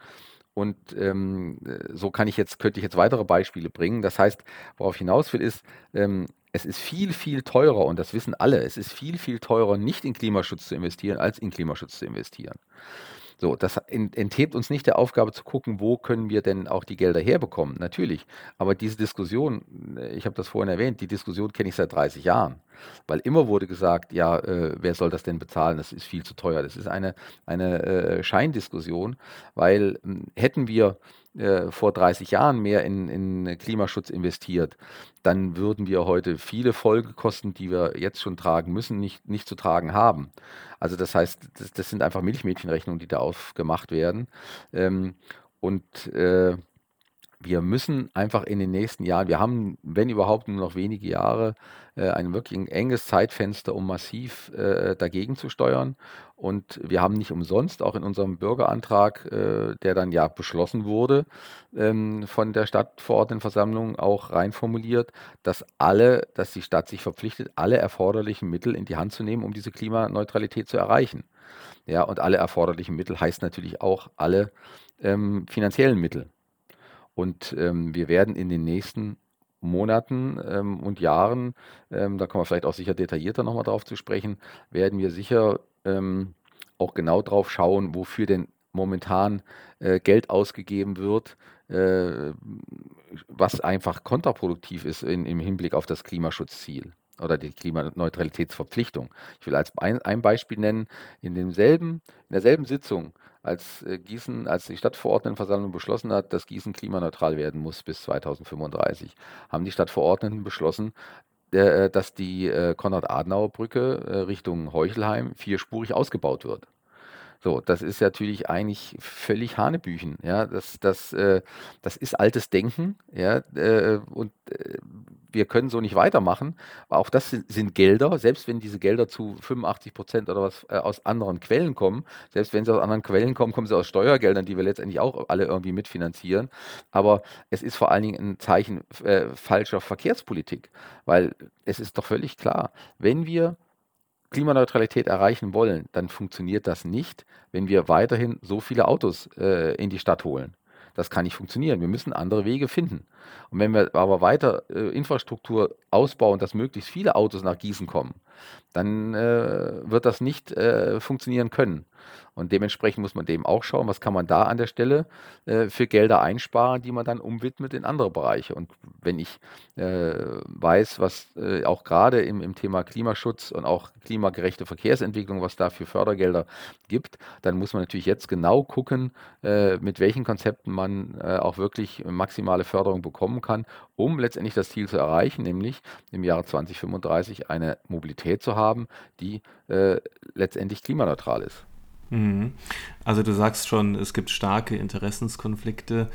Speaker 2: Und ähm, so kann ich jetzt, könnte ich jetzt weitere Beispiele bringen. Das heißt, worauf ich hinaus will, ist, ähm, es ist viel, viel teurer, und das wissen alle, es ist viel, viel teurer, nicht in Klimaschutz zu investieren, als in Klimaschutz zu investieren. So, das enthebt uns nicht der Aufgabe zu gucken, wo können wir denn auch die Gelder herbekommen. Natürlich. Aber diese Diskussion, äh, ich habe das vorhin erwähnt, die Diskussion kenne ich seit 30 Jahren. Weil immer wurde gesagt, ja, äh, wer soll das denn bezahlen? Das ist viel zu teuer. Das ist eine, eine äh, Scheindiskussion, weil äh, hätten wir äh, vor 30 Jahren mehr in, in Klimaschutz investiert, dann würden wir heute viele Folgekosten, die wir jetzt schon tragen müssen, nicht, nicht zu tragen haben. Also das heißt, das, das sind einfach Milchmädchenrechnungen, die da aufgemacht werden. Ähm, und äh, wir müssen einfach in den nächsten Jahren, wir haben, wenn überhaupt, nur noch wenige Jahre, äh, ein wirklich enges Zeitfenster, um massiv äh, dagegen zu steuern. Und wir haben nicht umsonst auch in unserem Bürgerantrag, äh, der dann ja beschlossen wurde, ähm, von der Stadtverordnetenversammlung auch reinformuliert, dass alle, dass die Stadt sich verpflichtet, alle erforderlichen Mittel in die Hand zu nehmen, um diese Klimaneutralität zu erreichen. Ja, und alle erforderlichen Mittel heißt natürlich auch alle ähm, finanziellen Mittel. Und ähm, wir werden in den nächsten Monaten ähm, und Jahren, ähm, da kommen wir vielleicht auch sicher detaillierter nochmal drauf zu sprechen, werden wir sicher ähm, auch genau drauf schauen, wofür denn momentan äh, Geld ausgegeben wird, äh, was einfach kontraproduktiv ist in, im Hinblick auf das Klimaschutzziel oder die Klimaneutralitätsverpflichtung. Ich will als ein, ein Beispiel nennen, in demselben, in derselben Sitzung als äh, Gießen, als die Stadtverordnetenversammlung beschlossen hat, dass Gießen klimaneutral werden muss bis 2035, haben die Stadtverordneten beschlossen, äh, dass die äh, Konrad-Adenauer-Brücke Richtung Heuchelheim vierspurig ausgebaut wird. So, das ist natürlich eigentlich völlig Hanebüchen. Ja, das, das, äh, das ist altes Denken. Ja, äh, und äh, wir können so nicht weitermachen. Auch das sind, sind, Gelder, selbst wenn diese Gelder zu 85 Prozent oder was äh, aus anderen Quellen kommen, selbst wenn sie aus anderen Quellen kommen, kommen sie aus Steuergeldern, die wir letztendlich auch alle irgendwie mitfinanzieren. Aber es ist vor allen Dingen ein Zeichen äh, falscher Verkehrspolitik, weil es ist doch völlig klar, wenn wir Klimaneutralität erreichen wollen, dann funktioniert das nicht, wenn wir weiterhin so viele Autos äh, in die Stadt holen. Das kann nicht funktionieren. Wir müssen andere Wege finden. Und wenn wir aber weiter äh, Infrastruktur ausbauen, dass möglichst viele Autos nach Gießen kommen, dann äh, wird das nicht äh, funktionieren können. Und dementsprechend muss man dem auch schauen, was kann man da an der Stelle äh, für Gelder einsparen, die man dann umwidmet in andere Bereiche. Und wenn ich äh, weiß, was äh, auch gerade im, im Thema Klimaschutz und auch klimagerechte Verkehrsentwicklung, was da für Fördergelder gibt, dann muss man natürlich jetzt genau gucken, äh, mit welchen Konzepten man auch wirklich maximale Förderung bekommen kann, um letztendlich das Ziel zu erreichen, nämlich im Jahre 2035 eine Mobilität zu haben, die äh, letztendlich klimaneutral ist.
Speaker 1: Mhm. Also du sagst schon, es gibt starke Interessenskonflikte.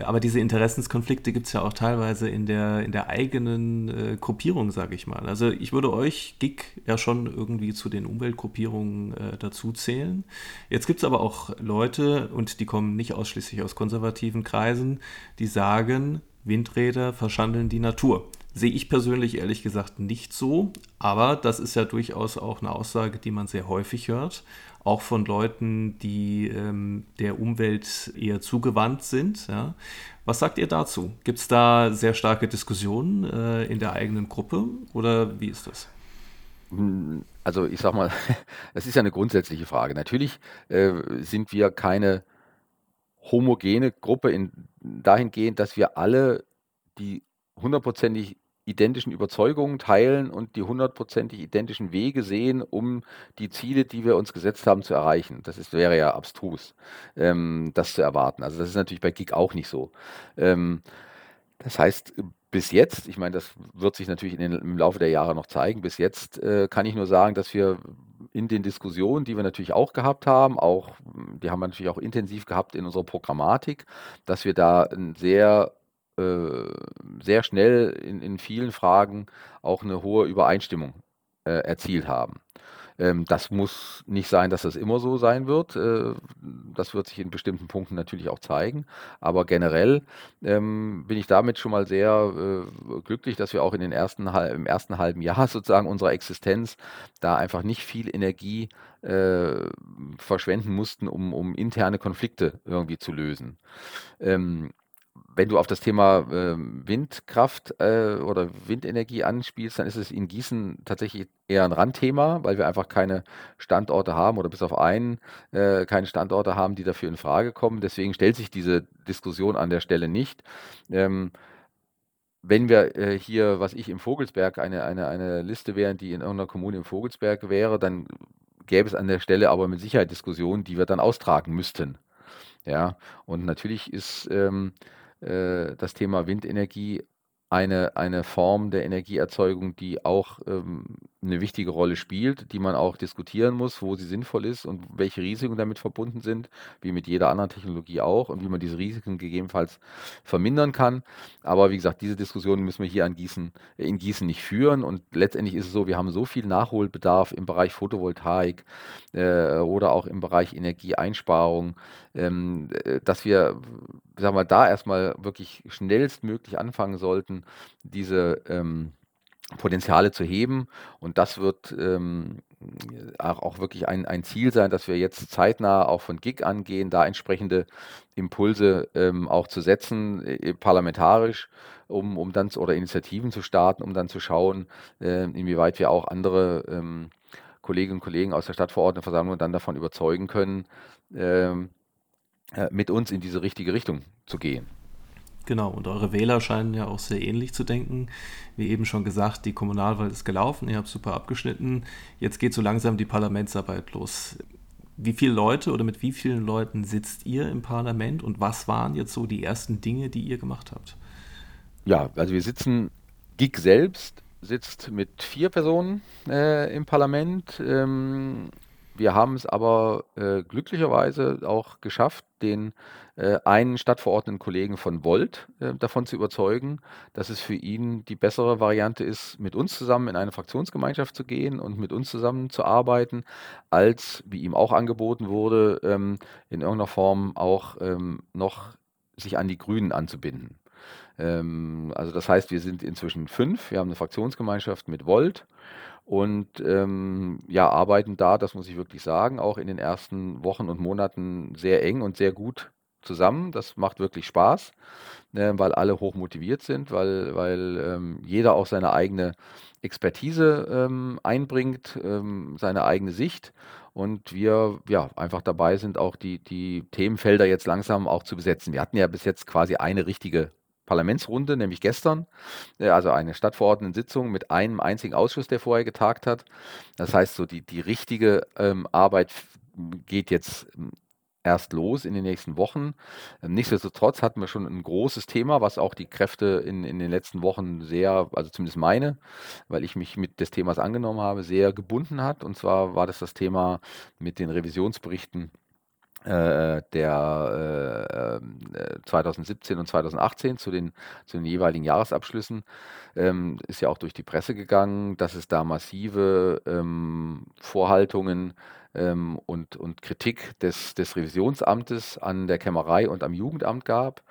Speaker 1: Aber diese Interessenskonflikte gibt es ja auch teilweise in der, in der eigenen äh, Gruppierung, sage ich mal. Also ich würde euch, GIG, ja schon irgendwie zu den Umweltgruppierungen äh, dazu zählen. Jetzt gibt es aber auch Leute, und die kommen nicht ausschließlich aus konservativen Kreisen, die sagen, Windräder verschandeln die Natur. Sehe ich persönlich ehrlich gesagt nicht so, aber das ist ja durchaus auch eine Aussage, die man sehr häufig hört, auch von Leuten, die ähm, der Umwelt eher zugewandt sind. Ja. Was sagt ihr dazu? Gibt es da sehr starke Diskussionen äh, in der eigenen Gruppe oder wie ist das?
Speaker 2: Also ich sag mal, das ist ja eine grundsätzliche Frage. Natürlich äh, sind wir keine homogene Gruppe in, dahingehend, dass wir alle die hundertprozentig identischen Überzeugungen teilen und die hundertprozentig identischen Wege sehen, um die Ziele, die wir uns gesetzt haben, zu erreichen. Das ist, wäre ja abstrus, ähm, das zu erwarten. Also das ist natürlich bei GIG auch nicht so. Ähm, das heißt, bis jetzt, ich meine, das wird sich natürlich den, im Laufe der Jahre noch zeigen, bis jetzt äh, kann ich nur sagen, dass wir in den Diskussionen, die wir natürlich auch gehabt haben, auch, die haben wir natürlich auch intensiv gehabt in unserer Programmatik, dass wir da ein sehr äh, sehr schnell in, in vielen Fragen auch eine hohe Übereinstimmung äh, erzielt haben. Ähm, das muss nicht sein, dass das immer so sein wird. Äh, das wird sich in bestimmten Punkten natürlich auch zeigen. Aber generell ähm, bin ich damit schon mal sehr äh, glücklich, dass wir auch in den ersten, im ersten halben Jahr sozusagen unserer Existenz da einfach nicht viel Energie äh, verschwenden mussten, um, um interne Konflikte irgendwie zu lösen. Ähm, wenn du auf das Thema äh, Windkraft äh, oder Windenergie anspielst, dann ist es in Gießen tatsächlich eher ein Randthema, weil wir einfach keine Standorte haben oder bis auf einen äh, keine Standorte haben, die dafür in Frage kommen. Deswegen stellt sich diese Diskussion an der Stelle nicht. Ähm, wenn wir äh, hier, was ich im Vogelsberg, eine, eine, eine Liste wären, die in irgendeiner Kommune im Vogelsberg wäre, dann gäbe es an der Stelle aber mit Sicherheit Diskussionen, die wir dann austragen müssten. Ja, und natürlich ist ähm, äh, das Thema Windenergie eine, eine Form der Energieerzeugung, die auch ähm, eine wichtige Rolle spielt, die man auch diskutieren muss, wo sie sinnvoll ist und welche Risiken damit verbunden sind, wie mit jeder anderen Technologie auch und wie man diese Risiken gegebenenfalls vermindern kann. Aber wie gesagt, diese Diskussion müssen wir hier an Gießen, in Gießen nicht führen und letztendlich ist es so, wir haben so viel Nachholbedarf im Bereich Photovoltaik äh, oder auch im Bereich Energieeinsparung, ähm, äh, dass wir sagen wir, da erstmal wirklich schnellstmöglich anfangen sollten, diese ähm, Potenziale zu heben. Und das wird ähm, auch, wirklich ein, ein, Ziel sein, dass wir jetzt zeitnah auch von GIG angehen, da entsprechende Impulse ähm, auch zu setzen, äh, parlamentarisch, um, um dann oder Initiativen zu starten, um dann zu schauen, äh, inwieweit wir auch andere ähm, Kolleginnen und Kollegen aus der Stadtverordnetenversammlung dann davon überzeugen können, ähm, äh, mit uns in diese richtige Richtung zu gehen.
Speaker 1: Genau, und eure Wähler scheinen ja auch sehr ähnlich zu denken. Wie eben schon gesagt, die Kommunalwahl ist gelaufen, ihr habt super abgeschnitten. Jetzt geht so langsam die Parlamentsarbeit los. Wie viele Leute oder mit wie vielen Leuten sitzt ihr im Parlament und was waren jetzt so die ersten Dinge, die ihr gemacht habt?
Speaker 2: Ja, also wir sitzen, GIG selbst sitzt mit vier Personen äh, im Parlament. Ähm, wir haben es aber äh, glücklicherweise auch geschafft, den äh, einen stadtverordneten Kollegen von Volt äh, davon zu überzeugen, dass es für ihn die bessere Variante ist, mit uns zusammen in eine Fraktionsgemeinschaft zu gehen und mit uns zusammen zu arbeiten, als, wie ihm auch angeboten wurde, ähm, in irgendeiner Form auch ähm, noch sich an die Grünen anzubinden. Ähm, also das heißt, wir sind inzwischen fünf, wir haben eine Fraktionsgemeinschaft mit Volt und ähm, ja, arbeiten da, das muss ich wirklich sagen, auch in den ersten Wochen und Monaten sehr eng und sehr gut zusammen. Das macht wirklich Spaß, äh, weil alle hoch motiviert sind, weil, weil ähm, jeder auch seine eigene Expertise ähm, einbringt, ähm, seine eigene Sicht und wir ja einfach dabei sind, auch die, die Themenfelder jetzt langsam auch zu besetzen. Wir hatten ja bis jetzt quasi eine richtige Parlamentsrunde, nämlich gestern, äh, also eine Stadtverordneten-Sitzung mit einem einzigen Ausschuss, der vorher getagt hat. Das heißt, so die, die richtige ähm, Arbeit geht jetzt erst los in den nächsten Wochen. Ähm, nichtsdestotrotz hatten wir schon ein großes Thema, was auch die Kräfte in, in den letzten Wochen sehr, also zumindest meine, weil ich mich mit des Themas angenommen habe, sehr gebunden hat. Und zwar war das das Thema mit den Revisionsberichten äh, der äh, 2017 ähm, äh, und 2018 zu den, zu den jeweiligen Jahresabschlüssen ähm, ist ja auch durch die Presse gegangen, dass es da massive ähm, Vorhaltungen ähm, und, und Kritik des, des Revisionsamtes an der Kämmerei und am Jugendamt gab.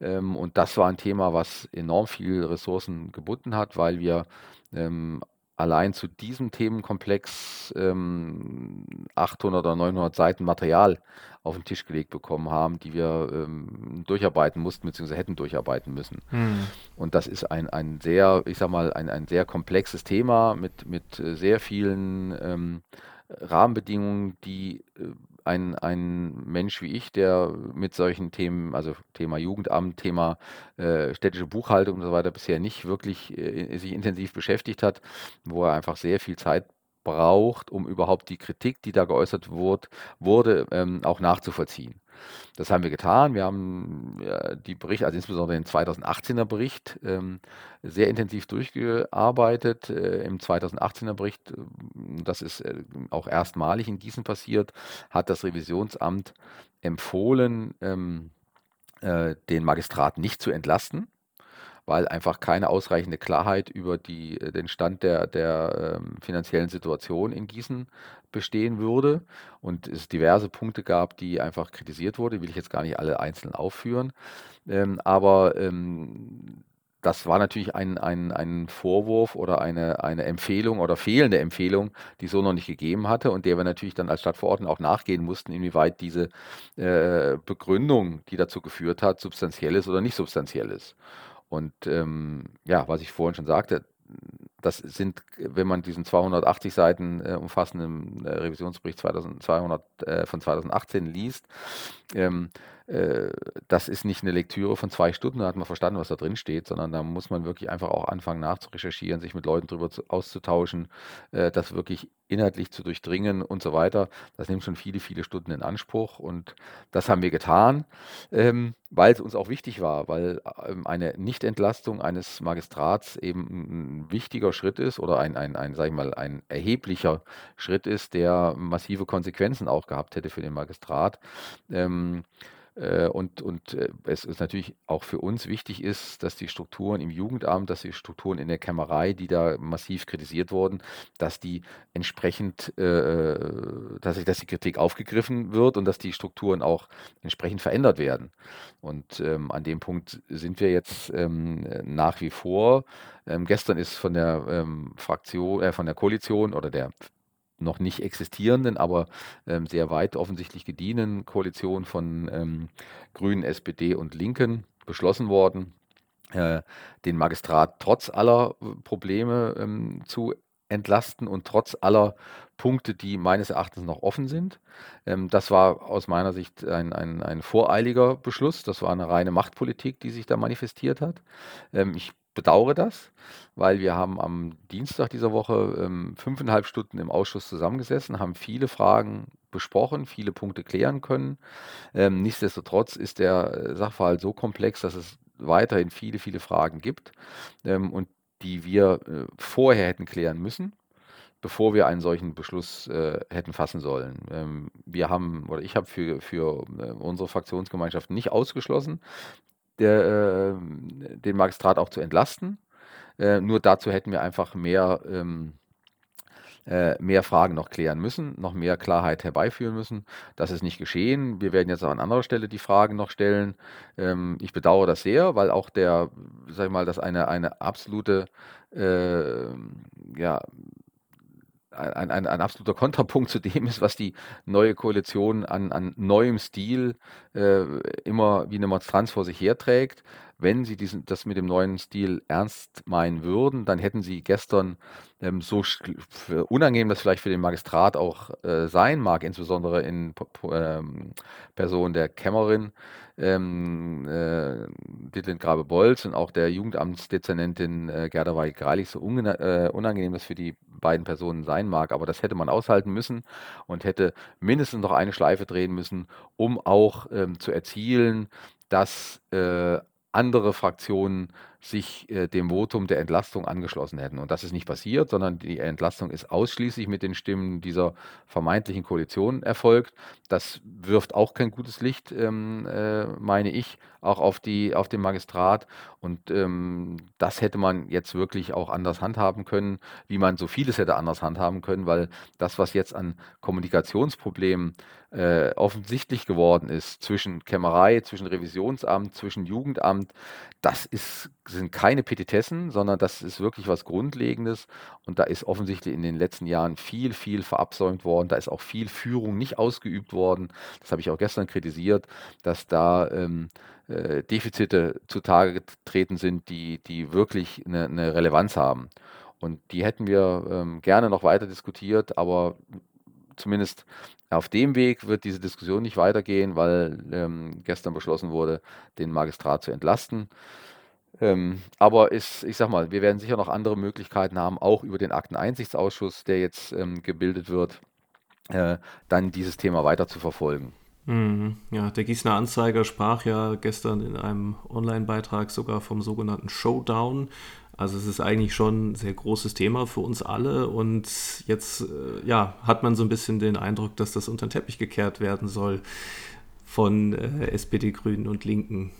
Speaker 2: Ähm, und das war ein Thema, was enorm viel Ressourcen gebunden hat, weil wir ähm, allein zu diesem Themenkomplex ähm, 800 oder 900 Seiten Material auf den Tisch gelegt bekommen haben, die wir ähm, durcharbeiten mussten, beziehungsweise hätten durcharbeiten müssen. Mhm. Und das ist ein, ein sehr, ich sag mal, ein, ein sehr komplexes Thema mit, mit sehr vielen ähm, Rahmenbedingungen, die äh, ein, ein Mensch wie ich, der mit solchen Themen, also Thema Jugendamt, Thema äh, städtische Buchhaltung und so weiter bisher nicht wirklich äh, sich intensiv beschäftigt hat, wo er einfach sehr viel Zeit braucht, um überhaupt die Kritik, die da geäußert wurde, wurde ähm, auch nachzuvollziehen. Das haben wir getan. Wir haben die Berichte, also insbesondere den 2018er Bericht, ähm, sehr intensiv durchgearbeitet. Äh, Im 2018er Bericht, äh, das ist äh, auch erstmalig in Gießen passiert, hat das Revisionsamt empfohlen, ähm, äh, den Magistrat nicht zu entlasten weil einfach keine ausreichende Klarheit über die, äh, den Stand der, der ähm, finanziellen Situation in Gießen bestehen würde und es diverse Punkte gab, die einfach kritisiert wurden, will ich jetzt gar nicht alle einzeln aufführen. Ähm, aber ähm, das war natürlich ein, ein, ein Vorwurf oder eine, eine Empfehlung oder fehlende Empfehlung, die so noch nicht gegeben hatte und der wir natürlich dann als Stadtverordnete auch nachgehen mussten, inwieweit diese äh, Begründung, die dazu geführt hat, substanziell ist oder nicht substanziell ist. Und ähm, ja, was ich vorhin schon sagte, das sind, wenn man diesen 280 Seiten äh, umfassenden äh, Revisionsbericht 2200, äh, von 2018 liest, ähm, äh, das ist nicht eine Lektüre von zwei Stunden, da hat man verstanden, was da drin steht, sondern da muss man wirklich einfach auch anfangen nachzurecherchieren, sich mit Leuten darüber auszutauschen, äh, das wirklich inhaltlich zu durchdringen und so weiter. Das nimmt schon viele, viele Stunden in Anspruch und das haben wir getan, ähm, weil es uns auch wichtig war, weil ähm, eine Nichtentlastung eines Magistrats eben ein wichtiger Schritt ist oder ein, ein, ein, sag ich mal, ein erheblicher Schritt ist, der massive Konsequenzen auch gehabt hätte für den Magistrat. Ähm, äh, und, und äh, es ist natürlich auch für uns wichtig ist, dass die Strukturen im Jugendamt, dass die Strukturen in der Kämmerei, die da massiv kritisiert wurden, dass die entsprechend, äh, dass, dass die Kritik aufgegriffen wird und dass die Strukturen auch entsprechend verändert werden. Und ähm, an dem Punkt sind wir jetzt ähm, nach wie vor. Ähm, gestern ist von der ähm, Fraktion, äh, von der Koalition oder der noch nicht existierenden, aber ähm, sehr weit offensichtlich gediehenen Koalition von ähm, Grünen, SPD und Linken beschlossen worden, äh, den Magistrat trotz aller äh, Probleme ähm, zu entlasten und trotz aller Punkte, die meines Erachtens noch offen sind. Ähm, das war aus meiner Sicht ein, ein, ein voreiliger Beschluss. Das war eine reine Machtpolitik, die sich da manifestiert hat. Ähm, ich bedauere das, weil wir haben am Dienstag dieser Woche ähm, fünfeinhalb Stunden im Ausschuss zusammengesessen, haben viele Fragen besprochen, viele Punkte klären können. Ähm, nichtsdestotrotz ist der äh, Sachverhalt so komplex, dass es weiterhin viele, viele Fragen gibt ähm, und die wir äh, vorher hätten klären müssen bevor wir einen solchen Beschluss äh, hätten fassen sollen. Ähm, wir haben, oder ich habe für, für äh, unsere Fraktionsgemeinschaft nicht ausgeschlossen, der, äh, den Magistrat auch zu entlasten. Äh, nur dazu hätten wir einfach mehr, ähm, äh, mehr Fragen noch klären müssen, noch mehr Klarheit herbeiführen müssen. Das ist nicht geschehen. Wir werden jetzt auch an anderer Stelle die Fragen noch stellen. Ähm, ich bedauere das sehr, weil auch der, sag ich mal, dass eine, eine absolute äh, ja, ein, ein, ein absoluter Kontrapunkt zu dem ist, was die neue Koalition an, an neuem Stil äh, immer wie eine Monstranz vor sich herträgt. Wenn sie diesen, das mit dem neuen Stil ernst meinen würden, dann hätten sie gestern ähm, so unangenehm das vielleicht für den Magistrat auch äh, sein mag, insbesondere in ähm, Person der Kämmerin, ähm, äh, Ditlin Grabe-Bolz und auch der Jugendamtsdezernentin äh, Gerda Weig-Greilich so äh, unangenehm das für die beiden Personen sein mag. Aber das hätte man aushalten müssen und hätte mindestens noch eine Schleife drehen müssen, um auch ähm, zu erzielen, dass äh, andere Fraktionen sich äh, dem Votum der Entlastung angeschlossen hätten. Und das ist nicht passiert, sondern die Entlastung ist ausschließlich mit den Stimmen dieser vermeintlichen Koalition erfolgt. Das wirft auch kein gutes Licht, ähm, äh, meine ich, auch auf, die, auf den Magistrat. Und ähm, das hätte man jetzt wirklich auch anders handhaben können, wie man so vieles hätte anders handhaben können, weil das, was jetzt an Kommunikationsproblemen äh, offensichtlich geworden ist zwischen Kämmerei, zwischen Revisionsamt, zwischen Jugendamt, das ist, sind keine Petitessen, sondern das ist wirklich was Grundlegendes. Und da ist offensichtlich in den letzten Jahren viel, viel verabsäumt worden. Da ist auch viel Führung nicht ausgeübt worden. Das habe ich auch gestern kritisiert, dass da ähm, äh, Defizite zutage getreten sind, die, die wirklich eine, eine Relevanz haben. Und die hätten wir ähm, gerne noch weiter diskutiert, aber zumindest auf dem Weg wird diese Diskussion nicht weitergehen, weil ähm, gestern beschlossen wurde, den Magistrat zu entlasten. Ähm, aber ist, ich sag mal, wir werden sicher noch andere Möglichkeiten haben, auch über den Akteneinsichtsausschuss, der jetzt ähm, gebildet wird, äh, dann dieses Thema weiter zu verfolgen.
Speaker 1: Mhm. Ja, der Gießener Anzeiger sprach ja gestern in einem Online-Beitrag sogar vom sogenannten Showdown. Also es ist eigentlich schon ein sehr großes Thema für uns alle und jetzt äh, ja, hat man so ein bisschen den Eindruck, dass das unter den Teppich gekehrt werden soll von äh, SPD, Grünen und Linken.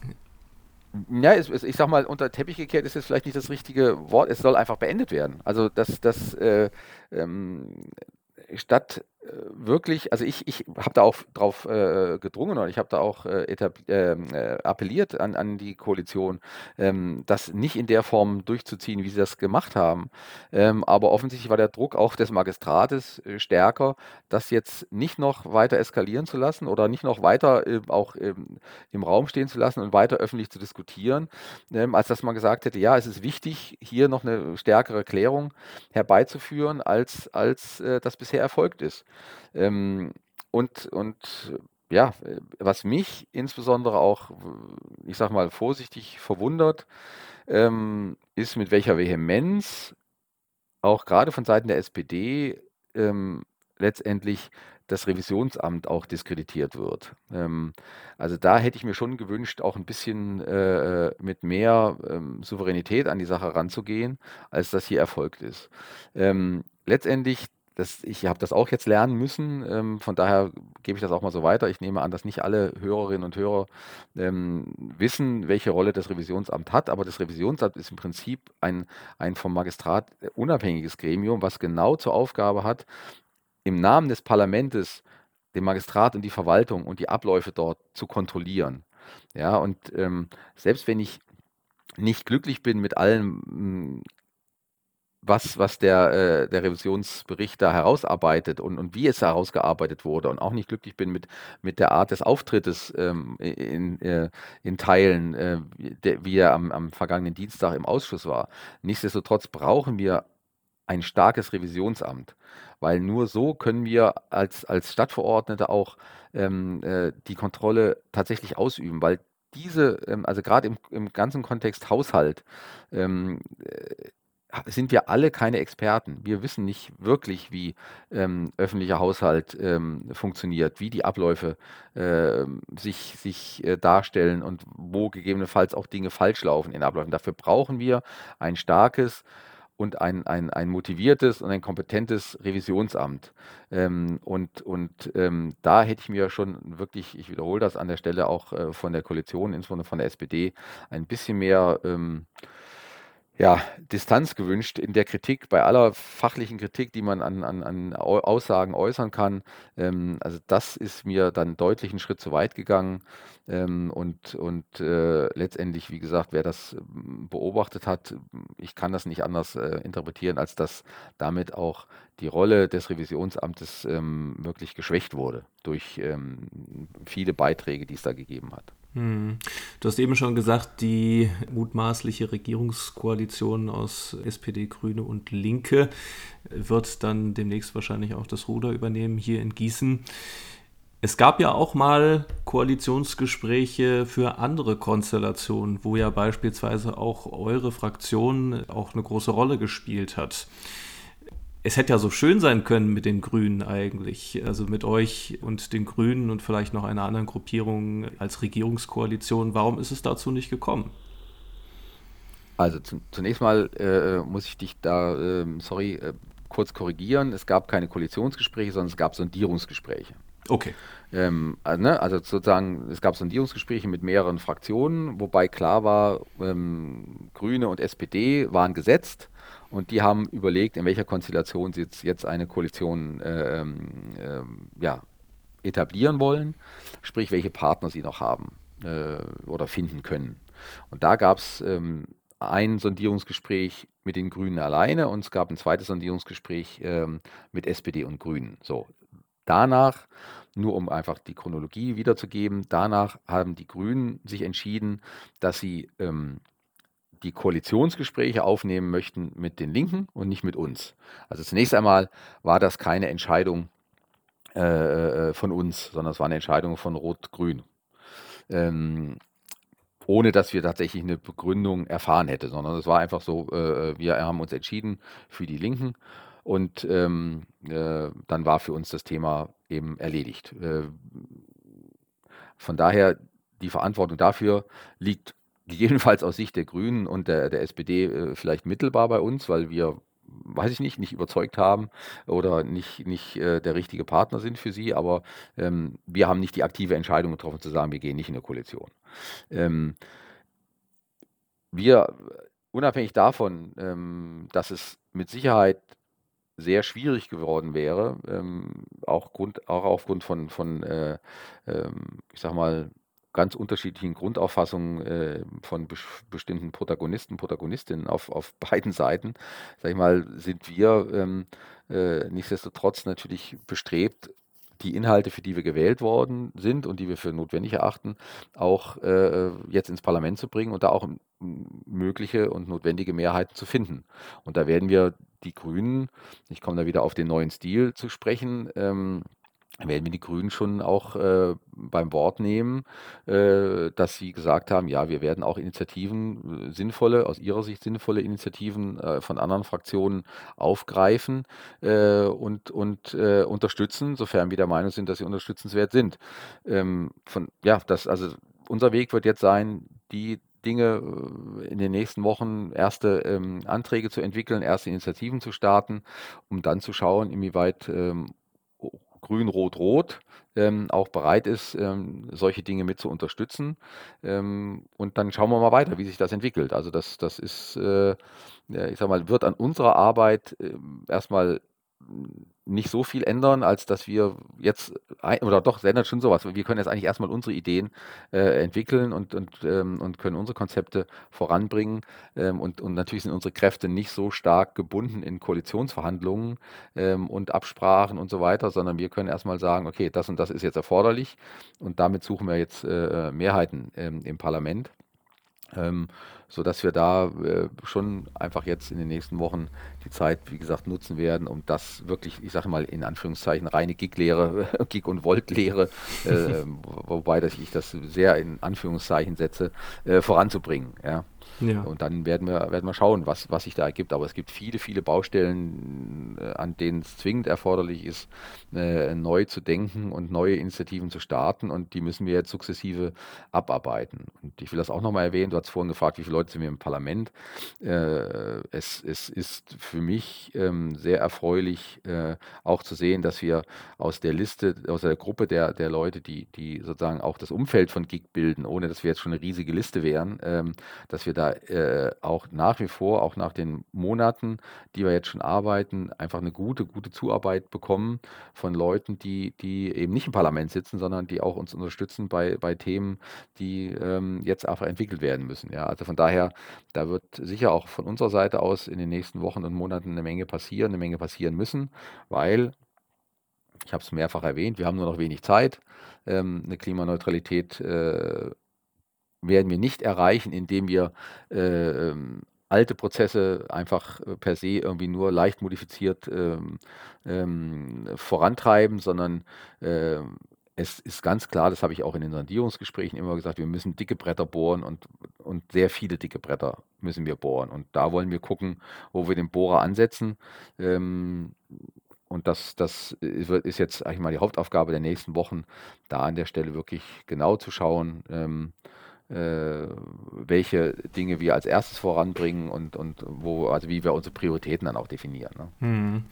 Speaker 2: Ja, es, es, ich sag mal, unter Teppich gekehrt ist jetzt vielleicht nicht das richtige Wort. Es soll einfach beendet werden. Also, dass das äh, ähm, statt wirklich, also ich, ich habe da auch drauf äh, gedrungen und ich habe da auch äh, ähm, äh, appelliert an, an die Koalition, ähm, das nicht in der Form durchzuziehen, wie sie das gemacht haben. Ähm, aber offensichtlich war der Druck auch des Magistrates äh, stärker, das jetzt nicht noch weiter eskalieren zu lassen oder nicht noch weiter äh, auch ähm, im Raum stehen zu lassen und weiter öffentlich zu diskutieren, ähm, als dass man gesagt hätte, ja, es ist wichtig, hier noch eine stärkere Klärung herbeizuführen, als, als äh, das bisher erfolgt ist. Ähm, und, und ja, was mich insbesondere auch, ich sag mal, vorsichtig verwundert, ähm, ist, mit welcher Vehemenz auch gerade von Seiten der SPD ähm, letztendlich das Revisionsamt auch diskreditiert wird. Ähm, also da hätte ich mir schon gewünscht, auch ein bisschen äh, mit mehr ähm, Souveränität an die Sache ranzugehen, als das hier erfolgt ist. Ähm, letztendlich das, ich habe das auch jetzt lernen müssen, ähm, von daher gebe ich das auch mal so weiter. Ich nehme an, dass nicht alle Hörerinnen und Hörer ähm, wissen, welche Rolle das Revisionsamt hat, aber das Revisionsamt ist im Prinzip ein, ein vom Magistrat unabhängiges Gremium, was genau zur Aufgabe hat, im Namen des Parlaments den Magistrat und die Verwaltung und die Abläufe dort zu kontrollieren. Ja, und ähm, selbst wenn ich nicht glücklich bin mit allen was, was der, äh, der Revisionsbericht da herausarbeitet und, und wie es herausgearbeitet wurde und auch nicht glücklich bin mit, mit der Art des Auftrittes ähm, in, äh, in Teilen, äh, der, wie er am, am vergangenen Dienstag im Ausschuss war. Nichtsdestotrotz brauchen wir ein starkes Revisionsamt, weil nur so können wir als, als Stadtverordnete auch ähm, äh, die Kontrolle tatsächlich ausüben, weil diese, ähm, also gerade im, im ganzen Kontext Haushalt, ähm, äh, sind wir alle keine Experten. Wir wissen nicht wirklich, wie ähm, öffentlicher Haushalt ähm, funktioniert, wie die Abläufe äh, sich, sich äh, darstellen und wo gegebenenfalls auch Dinge falsch laufen in Abläufen. Dafür brauchen wir ein starkes und ein, ein, ein motiviertes und ein kompetentes Revisionsamt. Ähm, und und ähm, da hätte ich mir schon wirklich, ich wiederhole das an der Stelle auch äh, von der Koalition, insbesondere von der SPD, ein bisschen mehr ähm, ja, Distanz gewünscht in der Kritik, bei aller fachlichen Kritik, die man an, an, an Aussagen äußern kann. Ähm, also das ist mir dann deutlich einen Schritt zu weit gegangen. Ähm, und und äh, letztendlich, wie gesagt, wer das ähm, beobachtet hat, ich kann das nicht anders äh, interpretieren, als dass damit auch die Rolle des Revisionsamtes ähm, wirklich geschwächt wurde durch ähm, viele Beiträge, die es da gegeben hat.
Speaker 1: Hm. Du hast eben schon gesagt, die mutmaßliche Regierungskoalition aus SPD, Grüne und Linke wird dann demnächst wahrscheinlich auch das Ruder übernehmen hier in Gießen. Es gab ja auch mal Koalitionsgespräche für andere Konstellationen, wo ja beispielsweise auch eure Fraktion auch eine große Rolle gespielt hat es hätte ja so schön sein können mit den Grünen eigentlich, also mit euch und den Grünen und vielleicht noch einer anderen Gruppierung als Regierungskoalition. Warum ist es dazu nicht gekommen?
Speaker 2: Also zunächst mal äh, muss ich dich da, äh, sorry, äh, kurz korrigieren. Es gab keine Koalitionsgespräche, sondern es gab Sondierungsgespräche.
Speaker 1: Okay.
Speaker 2: Ähm, also, ne, also sozusagen, es gab Sondierungsgespräche mit mehreren Fraktionen, wobei klar war, ähm, Grüne und SPD waren gesetzt und die haben überlegt, in welcher Konstellation sie jetzt, jetzt eine Koalition äh, äh, ja, etablieren wollen, sprich welche Partner sie noch haben äh, oder finden können. Und da gab es ähm, ein Sondierungsgespräch mit den Grünen alleine und es gab ein zweites Sondierungsgespräch ähm, mit SPD und Grünen. So, danach, nur um einfach die Chronologie wiederzugeben, danach haben die Grünen sich entschieden, dass sie ähm, die Koalitionsgespräche aufnehmen möchten mit den Linken und nicht mit uns. Also zunächst einmal war das keine Entscheidung äh, äh, von uns, sondern es war eine Entscheidung von Rot-Grün. Ähm, ohne dass wir tatsächlich eine Begründung erfahren hätten, sondern es war einfach so, äh, wir haben uns entschieden für die Linken und ähm, äh, dann war für uns das Thema eben erledigt. Äh, von daher, die Verantwortung dafür liegt gegebenenfalls aus Sicht der Grünen und der, der SPD äh, vielleicht mittelbar bei uns, weil wir, weiß ich nicht, nicht überzeugt haben oder nicht, nicht äh, der richtige Partner sind für sie, aber ähm, wir haben nicht die aktive Entscheidung getroffen zu sagen, wir gehen nicht in eine Koalition. Ähm, wir, unabhängig davon, ähm, dass es mit Sicherheit sehr schwierig geworden wäre, ähm, auch, Grund, auch aufgrund von, von äh, ähm, ich sag mal, ganz unterschiedlichen Grundauffassungen äh, von bes bestimmten Protagonisten, Protagonistinnen auf, auf beiden Seiten, sag ich mal, sind wir ähm, äh, nichtsdestotrotz natürlich bestrebt, die Inhalte, für die wir gewählt worden sind und die wir für notwendig erachten, auch äh, jetzt ins Parlament zu bringen und da auch mögliche und notwendige Mehrheiten zu finden. Und da werden wir die Grünen, ich komme da wieder auf den neuen Stil zu sprechen, ähm, werden wir die Grünen schon auch äh, beim Wort nehmen, äh, dass sie gesagt haben, ja, wir werden auch Initiativen, äh, sinnvolle, aus ihrer Sicht sinnvolle Initiativen äh, von anderen Fraktionen aufgreifen äh, und, und äh, unterstützen, sofern wir der Meinung sind, dass sie unterstützenswert sind. Ähm, von, ja, das, also unser Weg wird jetzt sein, die Dinge in den nächsten Wochen erste ähm, Anträge zu entwickeln, erste Initiativen zu starten, um dann zu schauen, inwieweit ähm, Grün, Rot, Rot ähm, auch bereit ist, ähm, solche Dinge mit zu unterstützen. Ähm, und dann schauen wir mal weiter, wie sich das entwickelt. Also das, das ist, äh, ich sag mal, wird an unserer Arbeit äh, erstmal nicht so viel ändern, als dass wir jetzt, oder doch, es ändert schon sowas. Wir können jetzt eigentlich erstmal unsere Ideen äh, entwickeln und, und, ähm, und können unsere Konzepte voranbringen. Ähm, und, und natürlich sind unsere Kräfte nicht so stark gebunden in Koalitionsverhandlungen ähm, und Absprachen und so weiter, sondern wir können erstmal sagen, okay, das und das ist jetzt erforderlich und damit suchen wir jetzt äh, Mehrheiten ähm, im Parlament. Ähm, sodass wir da äh, schon einfach jetzt in den nächsten Wochen die Zeit, wie gesagt, nutzen werden, um das wirklich, ich sage mal in Anführungszeichen, reine Gig-Lehre, Gig- und Volt-Lehre, äh, wobei dass ich das sehr in Anführungszeichen setze, äh, voranzubringen. Ja. Ja. Und dann werden wir, werden wir schauen, was, was sich da ergibt. Aber es gibt viele, viele Baustellen, äh, an denen es zwingend erforderlich ist, äh, neu zu denken und neue Initiativen zu starten. Und die müssen wir jetzt sukzessive abarbeiten. Und ich will das auch nochmal erwähnen. Du hast vorhin gefragt, wie viele Leute sind wir im Parlament. Äh, es, es ist für mich ähm, sehr erfreulich, äh, auch zu sehen, dass wir aus der Liste, aus der Gruppe der, der Leute, die, die sozusagen auch das Umfeld von GIG bilden, ohne dass wir jetzt schon eine riesige Liste wären, ähm, dass wir da äh, auch nach wie vor, auch nach den Monaten, die wir jetzt schon arbeiten, einfach eine gute, gute Zuarbeit bekommen von Leuten, die, die eben nicht im Parlament sitzen, sondern die auch uns unterstützen bei, bei Themen, die ähm, jetzt einfach entwickelt werden müssen. Ja, also von daher, da wird sicher auch von unserer Seite aus in den nächsten Wochen und Monaten eine Menge passieren, eine Menge passieren müssen, weil ich habe es mehrfach erwähnt, wir haben nur noch wenig Zeit. Ähm, eine Klimaneutralität äh, werden wir nicht erreichen, indem wir äh, ähm, alte Prozesse einfach äh, per se irgendwie nur leicht modifiziert ähm, ähm, vorantreiben, sondern äh, es ist ganz klar, das habe ich auch in den Sondierungsgesprächen immer gesagt, wir müssen dicke Bretter bohren und, und sehr viele dicke Bretter müssen wir bohren. Und da wollen wir gucken, wo wir den Bohrer ansetzen. Ähm, und das, das ist jetzt eigentlich mal die Hauptaufgabe der nächsten Wochen, da an der Stelle wirklich genau zu schauen, ähm, äh, welche Dinge wir als erstes voranbringen und, und wo, also wie wir unsere Prioritäten dann auch definieren. Ne?
Speaker 1: Hm.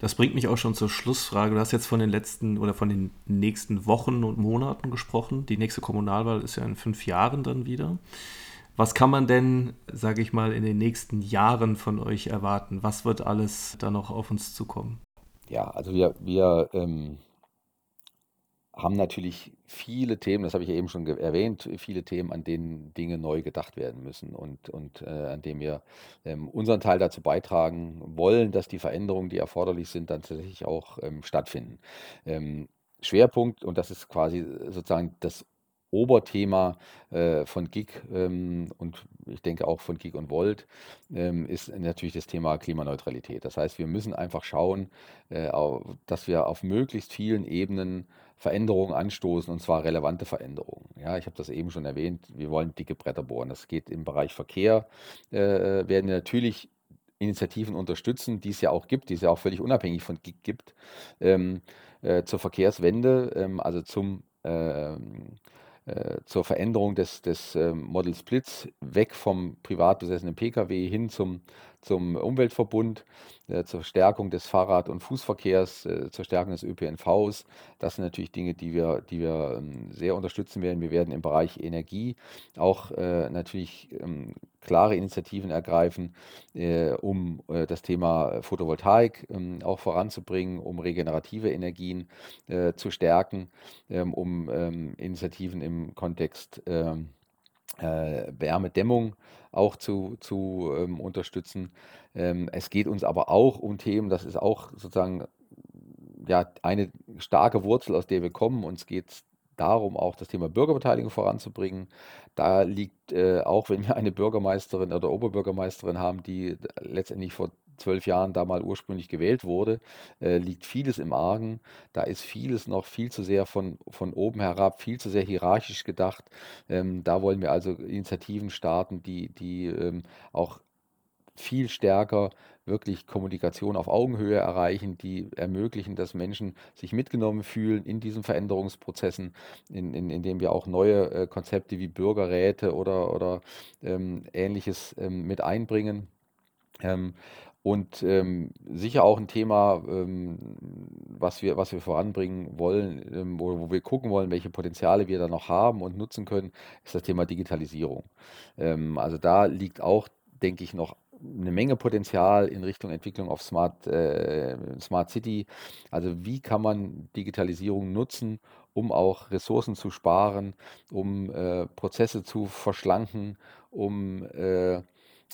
Speaker 1: Das bringt mich auch schon zur Schlussfrage. Du hast jetzt von den letzten oder von den nächsten Wochen und Monaten gesprochen. Die nächste Kommunalwahl ist ja in fünf Jahren dann wieder. Was kann man denn, sage ich mal, in den nächsten Jahren von euch erwarten? Was wird alles da noch auf uns zukommen?
Speaker 2: Ja, also wir, wir ähm, haben natürlich viele Themen, das habe ich ja eben schon erwähnt, viele Themen, an denen Dinge neu gedacht werden müssen und, und äh, an denen wir ähm, unseren Teil dazu beitragen wollen, dass die Veränderungen, die erforderlich sind, dann tatsächlich auch ähm, stattfinden. Ähm, Schwerpunkt, und das ist quasi sozusagen das Oberthema äh, von GIG ähm, und ich denke auch von GIG und Volt ähm, ist natürlich das Thema Klimaneutralität. Das heißt, wir müssen einfach schauen, äh, dass wir auf möglichst vielen Ebenen Veränderungen anstoßen und zwar relevante Veränderungen. Ja, ich habe das eben schon erwähnt, wir wollen dicke Bretter bohren. Das geht im Bereich Verkehr, äh, werden wir natürlich Initiativen unterstützen, die es ja auch gibt, die es ja auch völlig unabhängig von GIG gibt, ähm, äh, zur Verkehrswende, ähm, also zum ähm, äh, zur Veränderung des, des äh, Model Splits weg vom privat besessenen Pkw hin zum, zum Umweltverbund. äh, zur Stärkung des Fahrrad- und Fußverkehrs, äh, zur Stärkung des ÖPNVs. Das sind natürlich Dinge, die wir, die wir ähm, sehr unterstützen werden. Wir werden im Bereich Energie auch äh, natürlich ähm, klare Initiativen ergreifen, um das Thema Photovoltaik ähm, auch voranzubringen, um regenerative Energien zu stärken, um Initiativen im Kontext äh, Wärmedämmung auch zu, zu ähm, unterstützen. Ähm, es geht uns aber auch um Themen, das ist auch sozusagen ja, eine starke Wurzel, aus der wir kommen. Uns geht es darum, auch das Thema Bürgerbeteiligung voranzubringen. Da liegt, äh, auch wenn wir eine Bürgermeisterin oder Oberbürgermeisterin haben, die letztendlich vor zwölf Jahren da mal ursprünglich gewählt wurde, äh, liegt vieles im Argen. Da ist vieles noch viel zu sehr von, von oben herab, viel zu sehr hierarchisch gedacht. Ähm, da wollen wir also Initiativen starten, die, die ähm, auch viel stärker wirklich Kommunikation auf Augenhöhe erreichen, die ermöglichen, dass Menschen sich mitgenommen fühlen in diesen Veränderungsprozessen, in, in, indem wir auch neue äh, Konzepte wie Bürgerräte oder, oder ähm, ähnliches ähm, mit einbringen. Ähm, und ähm, sicher auch ein Thema, ähm, was wir, was wir voranbringen wollen, ähm, wo, wo wir gucken wollen, welche Potenziale wir da noch haben und nutzen können, ist das Thema Digitalisierung. Ähm, also da liegt auch, denke ich, noch eine Menge Potenzial in Richtung Entwicklung auf Smart, äh, Smart City. Also wie kann man Digitalisierung nutzen, um auch Ressourcen zu sparen, um äh, Prozesse zu verschlanken, um äh,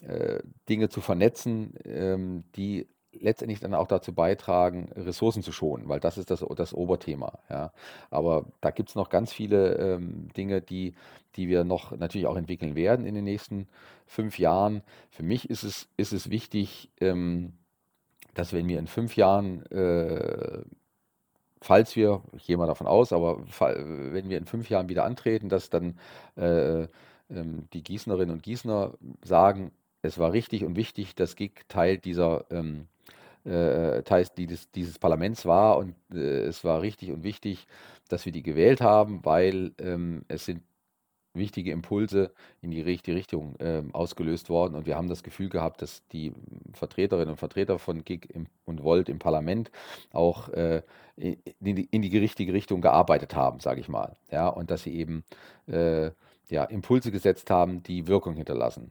Speaker 2: äh, Dinge zu vernetzen, ähm, die letztendlich dann auch dazu beitragen, Ressourcen zu schonen, weil das ist das, das Oberthema. Ja. Aber da gibt es noch ganz viele ähm, Dinge, die, die wir noch natürlich auch entwickeln werden in den nächsten fünf Jahren. Für mich ist es, ist es wichtig, ähm, dass wenn wir in fünf Jahren, äh, falls wir, ich gehe mal davon aus, aber wenn wir in fünf Jahren wieder antreten, dass dann äh, ähm, die Gießnerinnen und Gießner sagen, es war richtig und wichtig, dass GIG Teil dieser ähm, äh, Teil dieses, dieses Parlaments war und äh, es war richtig und wichtig, dass wir die gewählt haben, weil ähm, es sind wichtige Impulse in die richtige Richtung äh, ausgelöst worden und wir haben das Gefühl gehabt, dass die Vertreterinnen und Vertreter von GIG im, und Volt im Parlament auch äh, in, die, in, die, richtige Richtung gearbeitet haben, sage ich mal. Ja, und dass sie eben äh, ja, Impulse gesetzt haben, die Wirkung hinterlassen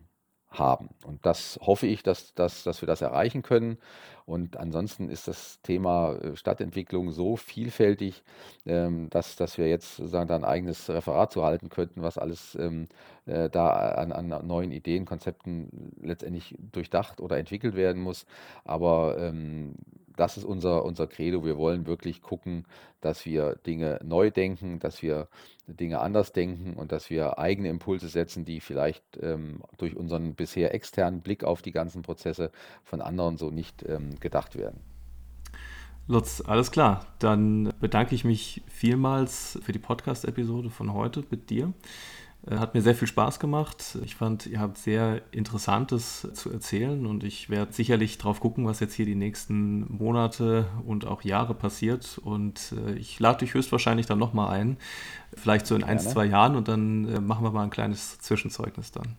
Speaker 2: haben. Und das hoffe ich, dass, dass, dass wir das erreichen können. Und ansonsten ist das Thema äh, Stadtentwicklung so vielfältig, ähm, dass, dass wir jetzt sozusagen da ein eigenes Referat zu halten könnten, was alles ähm, äh, da an, an neuen Ideen, Konzepten letztendlich durchdacht oder entwickelt werden muss. Aber ähm, das ist unser, unser Credo. Wir wollen wirklich gucken, dass wir Dinge neu denken, dass wir Dinge anders denken und dass wir eigene Impulse setzen, die vielleicht ähm, durch unseren bisher externen Blick auf die ganzen Prozesse von anderen so nicht ähm, gedacht werden.
Speaker 1: Lutz, alles klar. Dann bedanke ich mich vielmals für die Podcast-Episode von heute mit dir. Äh, hat mir sehr viel Spaß gemacht. Ich fand, ihr habt sehr Interessantes zu erzählen und ich werde sicherlich drauf gucken, was jetzt hier die nächsten Monate und auch Jahre passiert. Und äh, ich lade dich höchstwahrscheinlich dann nochmal ein, vielleicht so in gerne. ein, zwei Jahren und dann äh, machen wir mal ein kleines Zwischenzeugnis dann.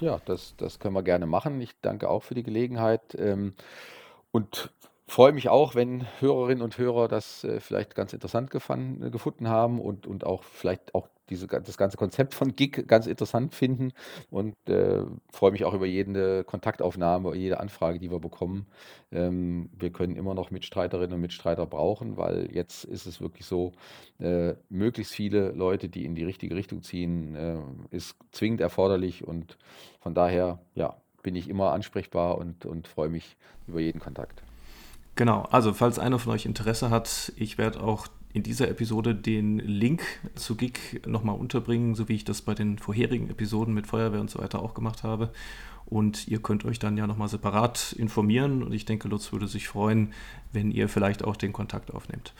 Speaker 2: Ja, das, das können wir gerne machen. Ich danke auch für die Gelegenheit. Ähm, und freue mich auch, wenn Hörerinnen und Hörer das äh, vielleicht ganz interessant gefan, gefunden haben und, und auch vielleicht auch diese, das ganze Konzept von Gig ganz interessant finden und äh, freue mich auch über jede Kontaktaufnahme, jede Anfrage, die wir bekommen. Ähm, wir können immer noch Mitstreiterinnen und Mitstreiter brauchen, weil jetzt ist es wirklich so, äh, möglichst viele Leute, die in die richtige Richtung ziehen, äh, ist zwingend erforderlich und von daher, ja, bin ich immer ansprechbar und, und freue mich über jeden Kontakt.
Speaker 1: Genau, also falls einer von euch Interesse hat, ich werde auch in dieser Episode den Link zu GIG nochmal unterbringen, so wie ich das bei den vorherigen Episoden mit Feuerwehr und so weiter auch gemacht habe. Und ihr könnt euch dann ja nochmal separat informieren. Und ich denke, Lutz würde sich freuen, wenn ihr vielleicht auch den Kontakt aufnehmt.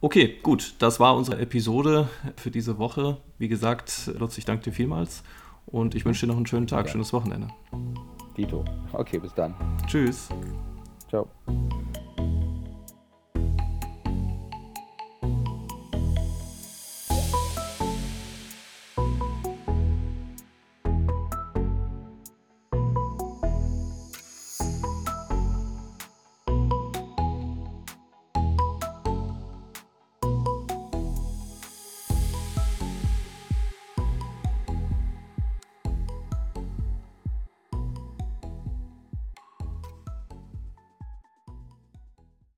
Speaker 1: Okay, gut, das war unsere Episode für diese Woche. Wie gesagt, Lutz, ich danke dir vielmals und ich wünsche dir noch einen schönen Tag, ja. schönes Wochenende.
Speaker 2: Dito. Okay, bis dann.
Speaker 1: Tschüss.
Speaker 2: Ciao.